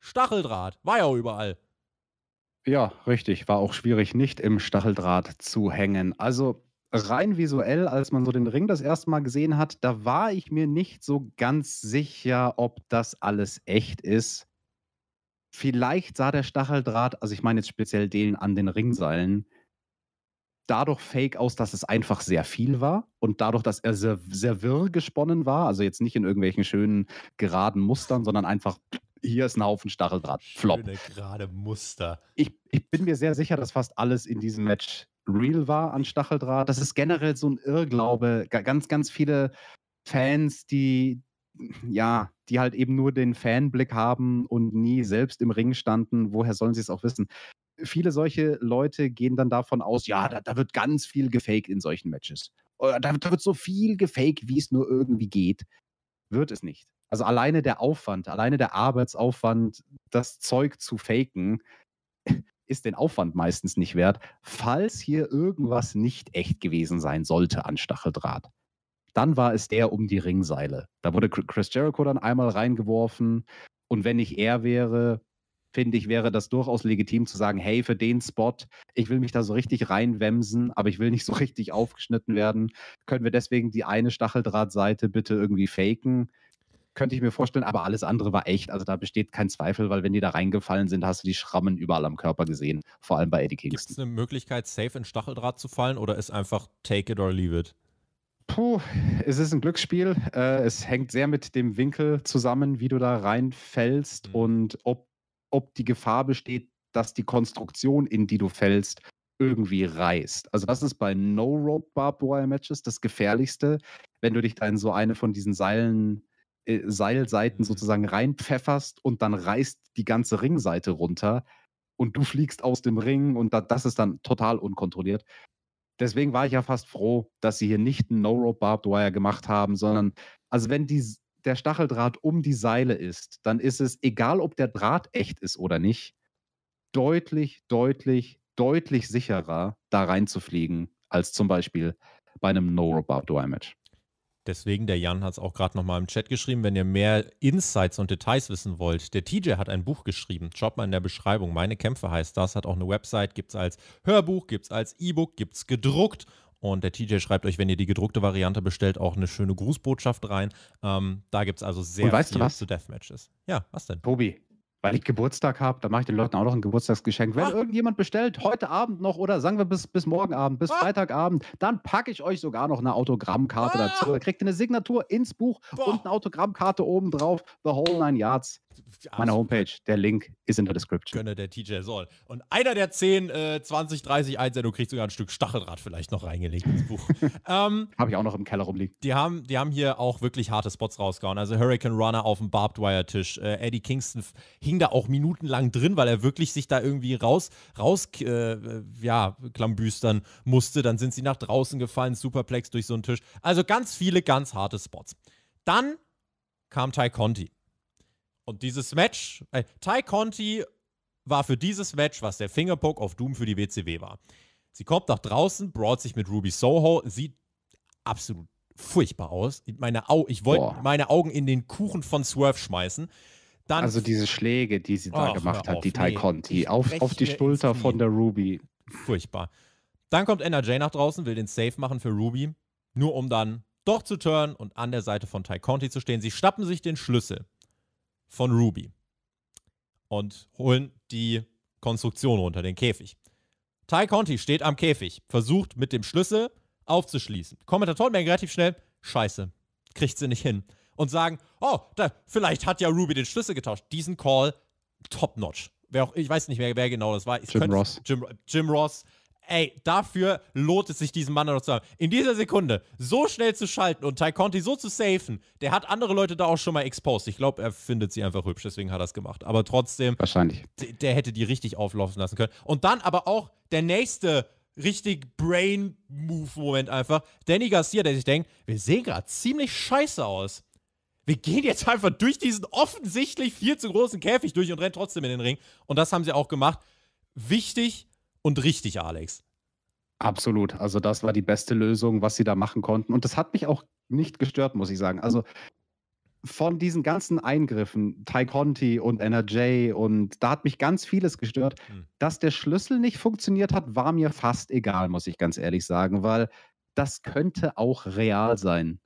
Stacheldraht. War ja überall. Ja, richtig. War auch schwierig, nicht im Stacheldraht zu hängen. Also rein visuell, als man so den Ring das erste Mal gesehen hat, da war ich mir nicht so ganz sicher, ob das alles echt ist. Vielleicht sah der Stacheldraht, also ich meine jetzt speziell den an den Ringseilen, dadurch fake aus, dass es einfach sehr viel war und dadurch, dass er sehr, sehr wirr gesponnen war, also jetzt nicht in irgendwelchen schönen geraden Mustern, sondern einfach hier ist ein Haufen Stacheldraht. Flop. Schöne gerade Muster. Ich, ich bin mir sehr sicher, dass fast alles in diesem Match real war an Stacheldraht. Das ist generell so ein Irrglaube. Ga- Ganz, ganz viele Fans, die ja, die halt eben nur den Fanblick haben und nie selbst im Ring standen. Woher sollen sie es auch wissen? Viele solche Leute gehen dann davon aus, ja, da, da wird ganz viel gefaked in solchen Matches. Da, da wird so viel gefaked, wie es nur irgendwie geht. Wird es nicht. Also alleine der Aufwand, alleine der Arbeitsaufwand, das Zeug zu faken, ist den Aufwand meistens nicht wert, falls hier irgendwas nicht echt gewesen sein sollte an Stacheldraht. Dann war es der um die Ringseile. Da wurde Chris- Jericho dann einmal reingeworfen. Und wenn ich er wäre, finde ich, wäre das durchaus legitim zu sagen, hey, für den Spot, ich will mich da so richtig reinwemsen, aber ich will nicht so richtig aufgeschnitten werden. Können wir deswegen die eine Stacheldrahtseite bitte irgendwie faken? Könnte ich mir vorstellen, aber alles andere war echt. Also da besteht kein Zweifel, weil wenn die da reingefallen sind, hast du die Schrammen überall am Körper gesehen. Vor allem bei Eddie Gibt es Kingston. eine Möglichkeit, safe in Stacheldraht zu fallen oder ist einfach take it or leave it? Puh, es ist ein Glücksspiel. Äh, es hängt sehr mit dem Winkel zusammen, wie du da reinfällst Mhm. und ob, ob die Gefahr besteht, dass die Konstruktion, in die du fällst, irgendwie reißt. Also das ist bei No-Rope Barbed Wire Matches das Gefährlichste, wenn du dich da in so eine von diesen Seilen, äh, Seilseiten Mhm. sozusagen reinpfefferst und dann reißt die ganze Ringseite runter und du fliegst aus dem Ring und da, das ist dann total unkontrolliert. Deswegen war ich ja fast froh, dass sie hier nicht ein No-Rope Barbed Wire gemacht haben, sondern, also wenn die, der Stacheldraht um die Seile ist, dann ist es, egal ob der Draht echt ist oder nicht, deutlich, deutlich, deutlich sicherer, da reinzufliegen, als zum Beispiel bei einem No-Rope Barbed Wire Match. Deswegen, der Jan hat es auch gerade nochmal im Chat geschrieben, wenn ihr mehr Insights und Details wissen wollt. Der TJ hat ein Buch geschrieben, schaut mal in der Beschreibung. Meine Kämpfe heißt das, hat auch eine Website, gibt es als Hörbuch, gibt es als E-Book, gibt es gedruckt. Und der TJ schreibt euch, wenn ihr die gedruckte Variante bestellt, auch eine schöne Grußbotschaft rein. Ähm, da gibt es also sehr viel was? zu Deathmatches. Ja, was denn? Tobi, weil ich Geburtstag habe, da mache ich den Leuten auch noch ein Geburtstagsgeschenk. Wenn Ah. irgendjemand bestellt, heute Abend noch oder sagen wir bis, bis morgen Abend, bis Ah. Freitagabend, dann packe ich euch sogar noch eine Autogrammkarte Ah. dazu. Da kriegt ihr eine Signatur ins Buch Boah. und eine Autogrammkarte oben drauf. The Whole Nine Yards. Meine Homepage. Der Link ist in der Description. Gönne der TJ soll. Und einer der 10, äh, 20, 30 Einsendungen kriegt sogar ein Stück Stacheldraht vielleicht noch reingelegt ins Buch. ähm, Habe ich auch noch im Keller rumliegen. die, haben, die haben hier auch wirklich harte Spots rausgehauen. Also Hurricane Runner auf dem Barbed Wire Tisch. Äh, Eddie Kingston hing da auch minutenlang drin, weil er wirklich sich da irgendwie raus, raus äh, äh, ja, klambüstern musste. Dann sind sie nach draußen gefallen, Superplex durch so einen Tisch. Also ganz viele ganz harte Spots. Dann kam Ty Conti. Und dieses Match, äh, Ty Conti war für dieses Match, was der Fingerpoke auf Doom für die WCW war. Sie kommt nach draußen, braut sich mit Ruby Soho, sieht absolut furchtbar aus. Meine Au ich wollte meine Augen in den Kuchen von Swerve schmeißen. Dann Also diese Schläge, die sie da Ach, gemacht hat, die auf, Tai nee. Conti, auf, auf die Schulter von der Ruby. furchtbar. Dann kommt NRJ nach draußen, will den Safe machen für Ruby, nur um dann doch zu turnen und an der Seite von Ty Conti zu stehen. Sie schnappen sich den Schlüssel von Ruby und holen die Konstruktion runter, den Käfig. Ty Conti steht am Käfig, versucht mit dem Schlüssel aufzuschließen. Kommentatoren merken relativ schnell, scheiße, kriegt sie nicht hin. Und sagen, oh, da, vielleicht hat ja Ruby den Schlüssel getauscht. Diesen Call, top notch. Wer auch, ich weiß nicht mehr, wer genau das war. Ich Jim könnte- Ross. Jim, Jim Ross. Ey, dafür lohnt es sich, diesen Mann noch zu haben. In dieser Sekunde so schnell zu schalten und Ty Conti so zu safen, der hat andere Leute da auch schon mal exposed. Ich glaube, er findet sie einfach hübsch, deswegen hat er es gemacht. Aber trotzdem, Wahrscheinlich. der hätte die richtig auflaufen lassen können. Und dann aber auch der nächste richtig Brain-Move-Moment einfach. Danny Garcia, der sich denkt, wir sehen gerade ziemlich scheiße aus. Wir gehen jetzt einfach durch diesen offensichtlich viel zu großen Käfig durch und rennen trotzdem in den Ring. Und das haben sie auch gemacht. Wichtig und richtig, Alex. Absolut. Also das war die beste Lösung, was sie da machen konnten. Und das hat mich auch nicht gestört, muss ich sagen. Also von diesen ganzen Eingriffen, Ty Conti und NRJ und da hat mich ganz vieles gestört. Hm. Dass der Schlüssel nicht funktioniert hat, war mir fast egal, muss ich ganz ehrlich sagen, weil das könnte auch real sein.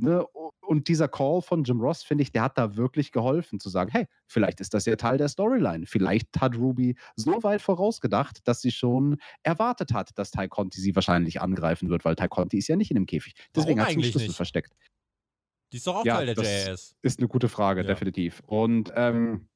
Ne? Und dieser Call von Jim Ross, finde ich, der hat da wirklich geholfen, zu sagen, hey, vielleicht ist das ja Teil der Storyline. Vielleicht hat Ruby so weit vorausgedacht, dass sie schon erwartet hat, dass Ty Conti sie wahrscheinlich angreifen wird, weil Ty Conti ist ja nicht in dem Käfig. Deswegen hat sie den eigentlich Schlüssel nicht? versteckt. Die ist doch auch Ja, Teil der JAS. Ist eine gute Frage, Ja. definitiv. Und ähm,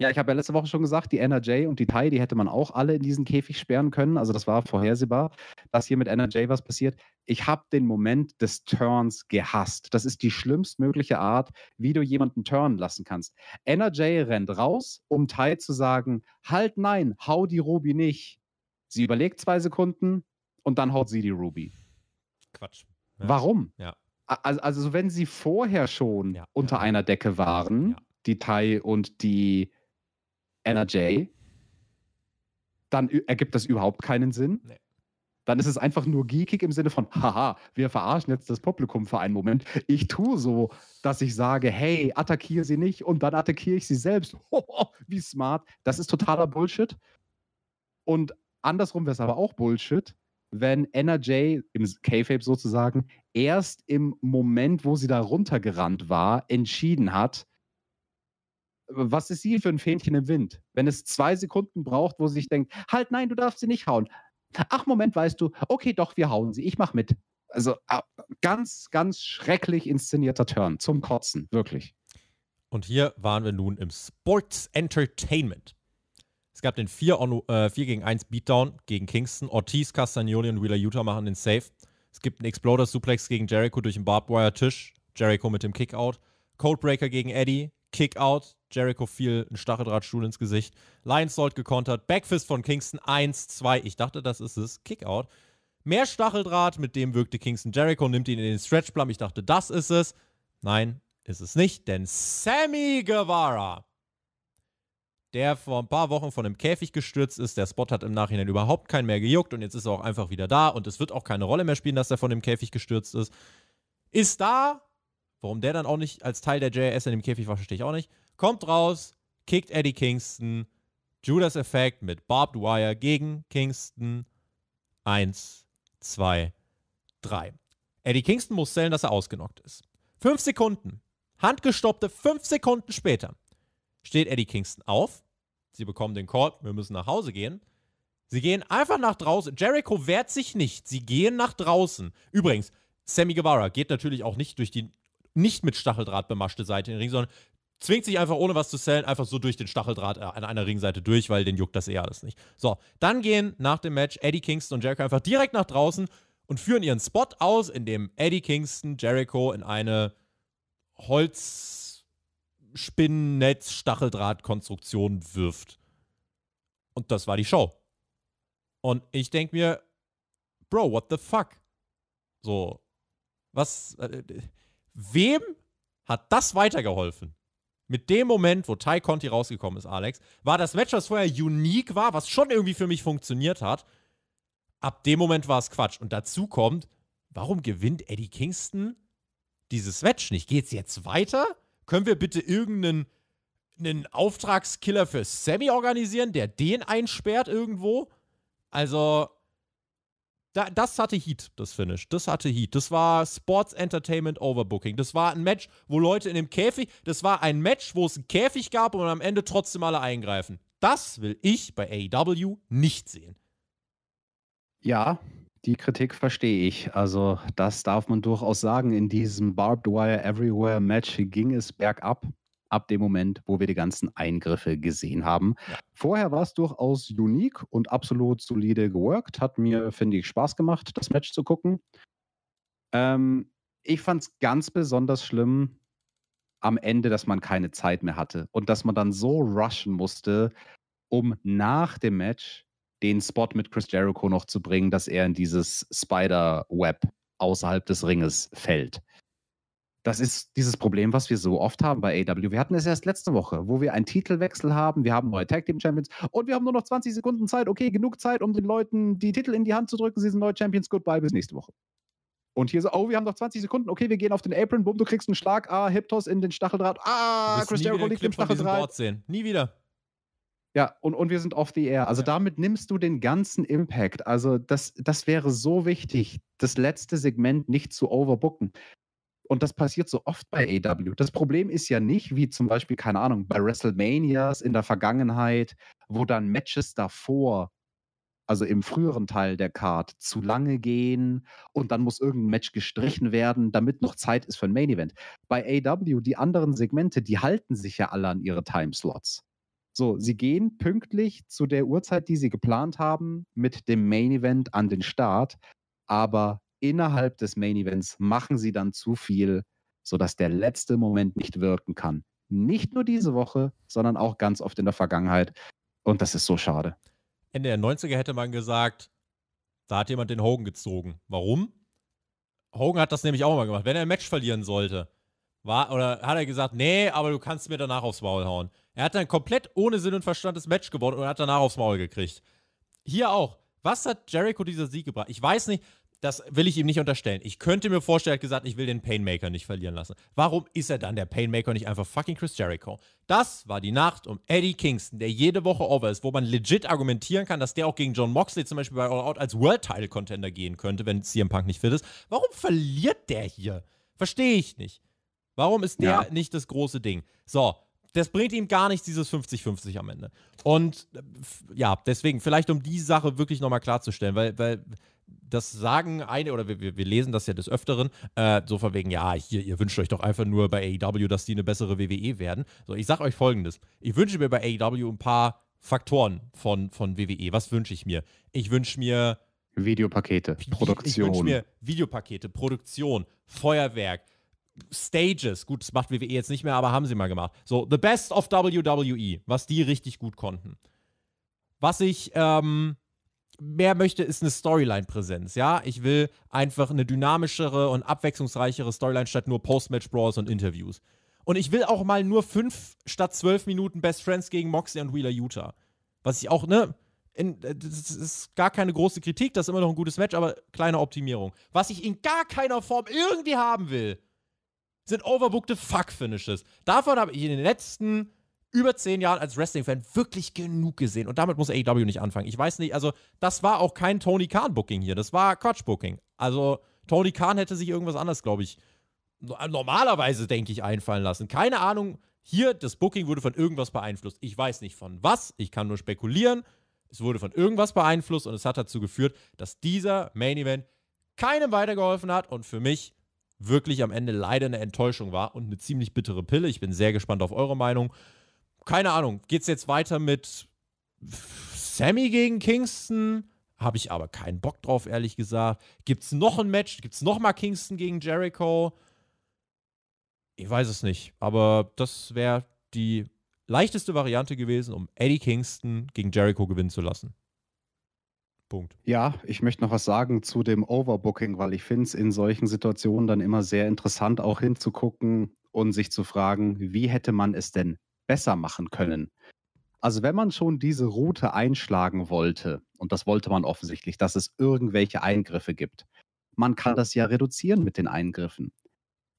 ja, ich habe ja letzte Woche schon gesagt, die NRJ und die Thai, die hätte man auch alle in diesen Käfig sperren können. Also das war vorhersehbar, dass hier mit NRJ was passiert. Ich habe den Moment des Turns gehasst. Das ist die schlimmstmögliche Art, wie du jemanden turnen lassen kannst. NRJ rennt raus, um Thai zu sagen, halt nein, hau die Ruby nicht. Sie überlegt zwei Sekunden und dann haut sie die Ruby. Quatsch. Ja. Warum? Ja. Also, also wenn sie vorher schon Ja, unter einer Decke waren, die Thai und die NRJ, dann ü- ergibt das überhaupt keinen Sinn. Nee. Dann ist es einfach nur geekig im Sinne von, haha, wir verarschen jetzt das Publikum für einen Moment. Ich tue so, dass ich sage, hey, attackiere sie nicht und dann attackiere ich sie selbst. Hoho, wie smart. Das ist totaler Bullshit. Und andersrum wäre es aber auch Bullshit, wenn NRJ im K-Fape sozusagen erst im Moment, wo sie da runtergerannt war, entschieden hat, was ist sie für ein Fähnchen im Wind? Wenn es zwei Sekunden braucht, wo sie sich denkt, halt nein, du darfst sie nicht hauen. Ach, Moment, weißt du, okay, doch, wir hauen sie, ich mach mit. Also ganz, ganz schrecklich inszenierter Turn zum Kotzen, wirklich. Und hier waren wir nun im Sports Entertainment. Es gab den 4, on, äh, 4 gegen 1 Beatdown gegen Kingston. Ortiz, Castagnoli und Wheeler Utah machen den Safe. Es gibt einen Exploder Suplex gegen Jericho durch den Barbed Wire Tisch. Jericho mit dem Kickout. Codebreaker gegen Eddie. Kickout. Jericho fiel ein Stacheldrahtstuhl ins Gesicht. Lions Salt gekontert. Backfist von Kingston 1, 2. Ich dachte, das ist es. Kickout. Mehr Stacheldraht, mit dem wirkte Kingston Jericho, nimmt ihn in den Stretchplum. Ich dachte, das ist es. Nein, ist es nicht, denn Sammy Guevara, der vor ein paar Wochen von einem Käfig gestürzt ist, der Spot hat im Nachhinein überhaupt keinen mehr gejuckt und jetzt ist er auch einfach wieder da und es wird auch keine Rolle mehr spielen, dass er von dem Käfig gestürzt ist. Ist da. Warum der dann auch nicht als Teil der JS in dem Käfig war, verstehe ich auch nicht. Kommt raus, kickt Eddie Kingston. Judas Effekt mit Barbed Wire gegen Kingston. Eins, zwei, drei. Eddie Kingston muss zählen, dass er ausgenockt ist. Fünf Sekunden. Handgestoppte fünf Sekunden später steht Eddie Kingston auf. Sie bekommen den Call, wir müssen nach Hause gehen. Sie gehen einfach nach draußen. Jericho wehrt sich nicht. Sie gehen nach draußen. Übrigens, Sammy Guevara geht natürlich auch nicht durch die nicht mit Stacheldraht bemaschte Seite in den Ring, sondern zwingt sich einfach ohne was zu sellen, einfach so durch den Stacheldraht äh, an einer Ringseite durch, weil den juckt das eh alles nicht. So, dann gehen nach dem Match Eddie Kingston und Jericho einfach direkt nach draußen und führen ihren Spot aus, in dem Eddie Kingston Jericho in eine Holzspinnennetz-Stacheldraht-Konstruktion wirft. Und das war die Show. Und ich denke mir, Bro, what the fuck? So, was, äh, wem hat das weitergeholfen? Mit dem Moment, wo Ty Conti rausgekommen ist, Alex, war das Match, was vorher unique war, was schon irgendwie für mich funktioniert hat. Ab dem Moment war es Quatsch. Und dazu kommt, warum gewinnt Eddie Kingston dieses Match nicht? Geht's jetzt weiter? Können wir bitte irgendeinen einen Auftragskiller für Sammy organisieren, der den einsperrt irgendwo? Also, da, das hatte Heat, das Finish. Das hatte Heat. Das war Sports Entertainment Overbooking. Das war ein Match, wo Leute in dem Käfig, das war ein Match, wo es einen Käfig gab und am Ende trotzdem alle eingreifen. Das will ich bei AEW nicht sehen. Ja, die Kritik verstehe ich. Also, das darf man durchaus sagen. In diesem Barbed Wire Everywhere Match ging es bergab ab dem Moment, wo wir die ganzen Eingriffe gesehen haben. Ja. Vorher war es durchaus unique und absolut solide geworkt. Hat mir, finde ich, Spaß gemacht, das Match zu gucken. Ähm, ich fand es ganz besonders schlimm am Ende, dass man keine Zeit mehr hatte und dass man dann so rushen musste, um nach dem Match den Spot mit Chris Jericho noch zu bringen, dass er in dieses Spider-Web außerhalb des Ringes fällt. Das ist dieses Problem, was wir so oft haben bei AW. Wir hatten es erst letzte Woche, wo wir einen Titelwechsel haben. Wir haben neue Tag Team Champions und wir haben nur noch 20 Sekunden Zeit. Okay, genug Zeit, um den Leuten die Titel in die Hand zu drücken. Sie sind neue Champions. Goodbye, bis nächste Woche. Und hier so, oh, wir haben noch 20 Sekunden. Okay, wir gehen auf den Apron. Bumm, du kriegst einen Schlag. Ah, Hiptos in den Stacheldraht. Ah, Chris Jericho liegt im Stacheldraht. Sehen. Nie wieder. Ja, und, und wir sind off the air. Also ja. damit nimmst du den ganzen Impact. Also das, das wäre so wichtig, das letzte Segment nicht zu overbooken. Und das passiert so oft bei AW. Das Problem ist ja nicht, wie zum Beispiel, keine Ahnung, bei WrestleManias in der Vergangenheit, wo dann Matches davor, also im früheren Teil der Card, zu lange gehen und dann muss irgendein Match gestrichen werden, damit noch Zeit ist für ein Main Event. Bei AW, die anderen Segmente, die halten sich ja alle an ihre Timeslots. So, sie gehen pünktlich zu der Uhrzeit, die sie geplant haben, mit dem Main Event an den Start, aber innerhalb des Main Events machen sie dann zu viel, sodass der letzte Moment nicht wirken kann. Nicht nur diese Woche, sondern auch ganz oft in der Vergangenheit. Und das ist so schade. Ende der 90er hätte man gesagt, da hat jemand den Hogan gezogen. Warum? Hogan hat das nämlich auch mal gemacht. Wenn er ein Match verlieren sollte, war, oder hat er gesagt, nee, aber du kannst mir danach aufs Maul hauen. Er hat dann komplett ohne Sinn und Verstand das Match gewonnen und hat danach aufs Maul gekriegt. Hier auch. Was hat Jericho dieser Sieg gebracht? Ich weiß nicht, das will ich ihm nicht unterstellen. Ich könnte mir vorstellen, er hat gesagt, ich will den Painmaker nicht verlieren lassen. Warum ist er dann der Painmaker nicht einfach fucking Chris Jericho? Das war die Nacht um Eddie Kingston, der jede Woche over ist, wo man legit argumentieren kann, dass der auch gegen John Moxley zum Beispiel bei All Out als World Title Contender gehen könnte, wenn CM Punk nicht fit ist. Warum verliert der hier? Verstehe ich nicht. Warum ist der ja. nicht das große Ding? So, das bringt ihm gar nichts, dieses 50-50 am Ende. Und ja, deswegen, vielleicht um die Sache wirklich nochmal klarzustellen, weil, weil das sagen eine, oder wir, wir lesen das ja des Öfteren, äh, so von wegen, ja, hier, ihr wünscht euch doch einfach nur bei AEW, dass die eine bessere WWE werden. So, ich sag euch folgendes: Ich wünsche mir bei AEW ein paar Faktoren von, von WWE. Was wünsche ich mir? Ich wünsche mir Videopakete, Produktion. Ich wünsche mir Videopakete, Produktion, Feuerwerk, Stages. Gut, das macht WWE jetzt nicht mehr, aber haben sie mal gemacht. So, The Best of WWE, was die richtig gut konnten. Was ich, ähm, mehr möchte, ist eine Storyline-Präsenz. Ja, ich will einfach eine dynamischere und abwechslungsreichere Storyline statt nur Post-Match-Brawls und Interviews. Und ich will auch mal nur fünf statt zwölf Minuten Best Friends gegen Moxley und Wheeler Utah. Was ich auch, ne? in, äh, das ist gar keine große Kritik, das ist immer noch ein gutes Match, aber kleine Optimierung. Was ich in gar keiner Form irgendwie haben will, sind overbookte Fuck-Finishes. Davon habe ich in den letzten über zehn Jahren als Wrestling-Fan wirklich genug gesehen. Und damit muss AEW nicht anfangen. Ich weiß nicht, also das war auch kein Tony Khan-Booking hier. Das war Quatsch-Booking. Also Tony Khan hätte sich irgendwas anderes, glaube ich, normalerweise, denke ich, einfallen lassen. Keine Ahnung. Hier, das Booking wurde von irgendwas beeinflusst. Ich weiß nicht von was. Ich kann nur spekulieren. Es wurde von irgendwas beeinflusst und es hat dazu geführt, dass dieser Main Event keinem weitergeholfen hat und für mich wirklich am Ende leider eine Enttäuschung war und eine ziemlich bittere Pille. Ich bin sehr gespannt auf eure Meinung. Keine Ahnung, geht es jetzt weiter mit Sammy gegen Kingston? Habe ich aber keinen Bock drauf, ehrlich gesagt. Gibt es noch ein Match? Gibt es nochmal Kingston gegen Jericho? Ich weiß es nicht, aber das wäre die leichteste Variante gewesen, um Eddie Kingston gegen Jericho gewinnen zu lassen. Punkt. Ja, ich möchte noch was sagen zu dem Overbooking, weil ich finde es in solchen Situationen dann immer sehr interessant, auch hinzugucken und sich zu fragen, wie hätte man es denn besser machen können? Also wenn man schon diese Route einschlagen wollte, und das wollte man offensichtlich, dass es irgendwelche Eingriffe gibt, man kann das ja reduzieren mit den Eingriffen.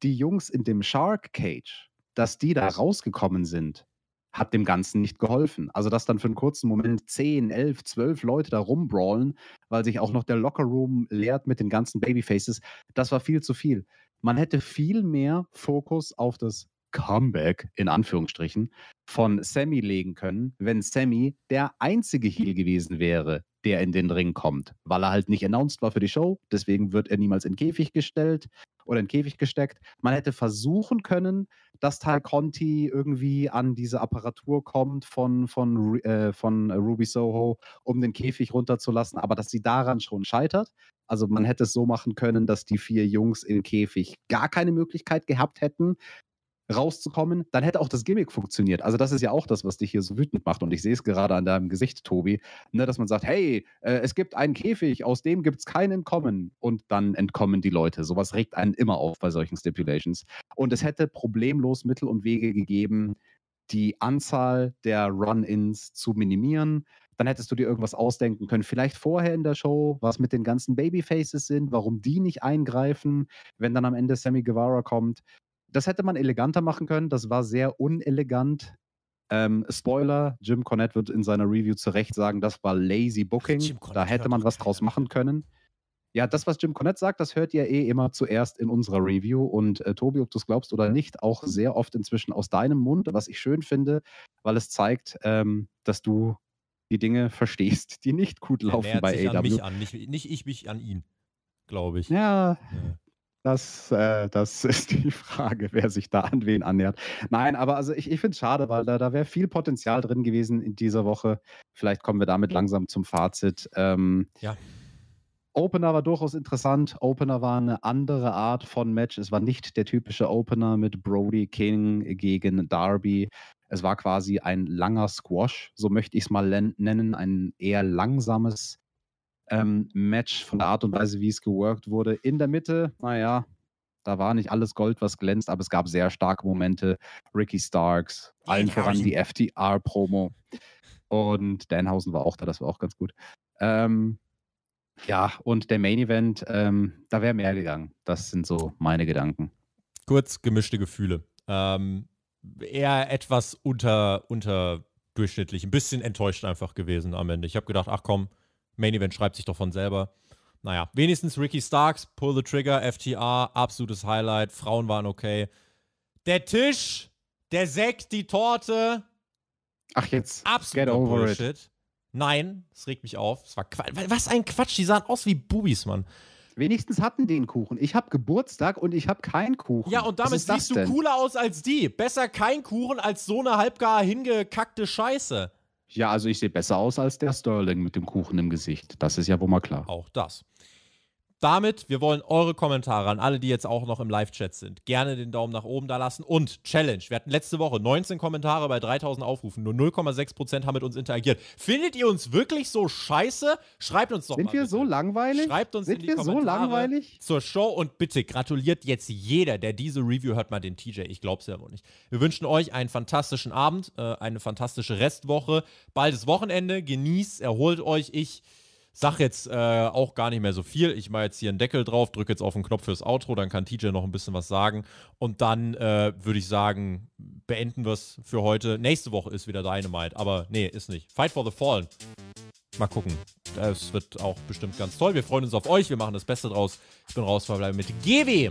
Die Jungs in dem Shark Cage, dass die da rausgekommen sind, hat dem Ganzen nicht geholfen. Also, dass dann für einen kurzen Moment 10, 11, 12 Leute da rumbrawlen, weil sich auch noch der Lockerroom leert mit den ganzen Babyfaces, das war viel zu viel. Man hätte viel mehr Fokus auf das Comeback in Anführungsstrichen von Sammy legen können, wenn Sammy der einzige Heel gewesen wäre, der in den Ring kommt, weil er halt nicht announced war für die Show. Deswegen wird er niemals in Käfig gestellt oder in Käfig gesteckt. Man hätte versuchen können, dass Tal Conti irgendwie an diese Apparatur kommt von, von, äh, von Ruby Soho, um den Käfig runterzulassen, aber dass sie daran schon scheitert. Also man hätte es so machen können, dass die vier Jungs im Käfig gar keine Möglichkeit gehabt hätten, rauszukommen, dann hätte auch das Gimmick funktioniert. Also das ist ja auch das, was dich hier so wütend macht. Und ich sehe es gerade an deinem Gesicht, Tobi, ne, dass man sagt, hey, äh, es gibt einen Käfig, aus dem gibt es kein Entkommen. Und dann entkommen die Leute. Sowas regt einen immer auf bei solchen Stipulations. Und es hätte problemlos Mittel und Wege gegeben, die Anzahl der Run-ins zu minimieren. Dann hättest du dir irgendwas ausdenken können. Vielleicht vorher in der Show, was mit den ganzen Babyfaces sind, warum die nicht eingreifen, wenn dann am Ende Sammy Guevara kommt das hätte man eleganter machen können. Das war sehr unelegant. Ähm, Spoiler: Jim Cornette wird in seiner Review zu Recht sagen, das war lazy Booking. Da hätte man was draus machen können. Ja, das, was Jim Cornette sagt, das hört ihr eh immer zuerst in unserer Review. Und äh, Tobi, ob du es glaubst oder nicht, auch sehr oft inzwischen aus deinem Mund, was ich schön finde, weil es zeigt, ähm, dass du die Dinge verstehst, die nicht gut laufen bei sich AW. An mich an, nicht, nicht ich mich an ihn, glaube ich. Ja, ja, das, äh, das ist die Frage, wer sich da an wen annähert. Nein, aber also ich, ich finde es schade, weil da, da wäre viel Potenzial drin gewesen in dieser Woche. Vielleicht kommen wir damit langsam zum Fazit. Ähm, ja. Opener war durchaus interessant. Opener war eine andere Art von Match. Es war nicht der typische Opener mit Brody King gegen Darby. Es war quasi ein langer Squash, so möchte ich es mal nennen, ein eher langsames ähm, Match von der Art und Weise, wie es geworkt wurde. In der Mitte, naja, da war nicht alles Gold, was glänzt, aber es gab sehr starke Momente. Ricky Starks, allen voran die FTR-Promo. Und Danhausen war auch da, das war auch ganz gut. Ähm, ja, und der Main Event, ähm, da wäre mehr gegangen. Das sind so meine Gedanken. Kurz gemischte Gefühle. Ähm, eher etwas unter, unterdurchschnittlich, ein bisschen enttäuscht einfach gewesen am Ende. Ich habe gedacht, ach komm, Main Event schreibt sich doch von selber. Naja, wenigstens Ricky Starks, Pull the Trigger, FTR, absolutes Highlight. Frauen waren okay. Der Tisch, der Sekt, die Torte. Ach, jetzt. Absoluter Bullshit. It. Nein, das regt mich auf. Das war Was ein Quatsch. Die sahen aus wie Bubis, Mann. Wenigstens hatten die einen Kuchen. Ich habe Geburtstag und ich habe keinen Kuchen. Ja, und damit siehst du cooler aus als die. Besser kein Kuchen als so eine halbgar hingekackte Scheiße. Ja, also ich sehe besser aus als der Sterling mit dem Kuchen im Gesicht. Das ist ja wohl mal klar. Auch das. Damit, wir wollen eure Kommentare an alle, die jetzt auch noch im Live-Chat sind. Gerne den Daumen nach oben da lassen. Und Challenge. Wir hatten letzte Woche 19 Kommentare bei 3000 Aufrufen. Nur 0,6% haben mit uns interagiert. Findet ihr uns wirklich so scheiße? Schreibt uns doch Sind mal. wir bitte. so langweilig? Schreibt uns Sind in die wir so Kommentare langweilig? zur Show und bitte gratuliert jetzt jeder, der diese Review hört, mal den TJ. Ich glaub's ja wohl nicht. Wir wünschen euch einen fantastischen Abend, äh, eine fantastische Restwoche. Baldes Wochenende. Genießt, erholt euch. Ich sag jetzt äh, auch gar nicht mehr so viel. Ich mache jetzt hier einen Deckel drauf, drücke jetzt auf den Knopf fürs Outro, dann kann TJ noch ein bisschen was sagen. Und dann äh, würde ich sagen, beenden wir es für heute. Nächste Woche ist wieder Dynamite, aber nee, ist nicht. Fight for the Fallen. Mal gucken. Es wird auch bestimmt ganz toll. Wir freuen uns auf euch. Wir machen das Beste draus. Ich bin raus, verbleibe mit GW.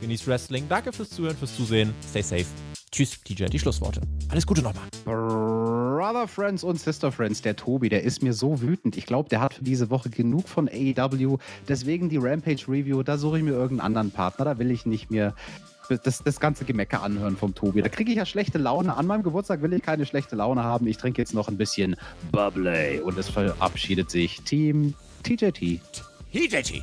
Genießt Wrestling. Danke fürs Zuhören, fürs Zusehen. Stay safe. Tschüss, TJ. Die Schlussworte. Alles Gute nochmal. Brother Friends und Sister Friends, der Tobi, der ist mir so wütend. Ich glaube, der hat für diese Woche genug von AEW. Deswegen die Rampage Review, da suche ich mir irgendeinen anderen Partner. Da will ich nicht mehr das, das ganze Gemecker anhören vom Tobi. Da kriege ich ja schlechte Laune. An meinem Geburtstag will ich keine schlechte Laune haben. Ich trinke jetzt noch ein bisschen Bubbly. Und es verabschiedet sich Team TJT. TJT.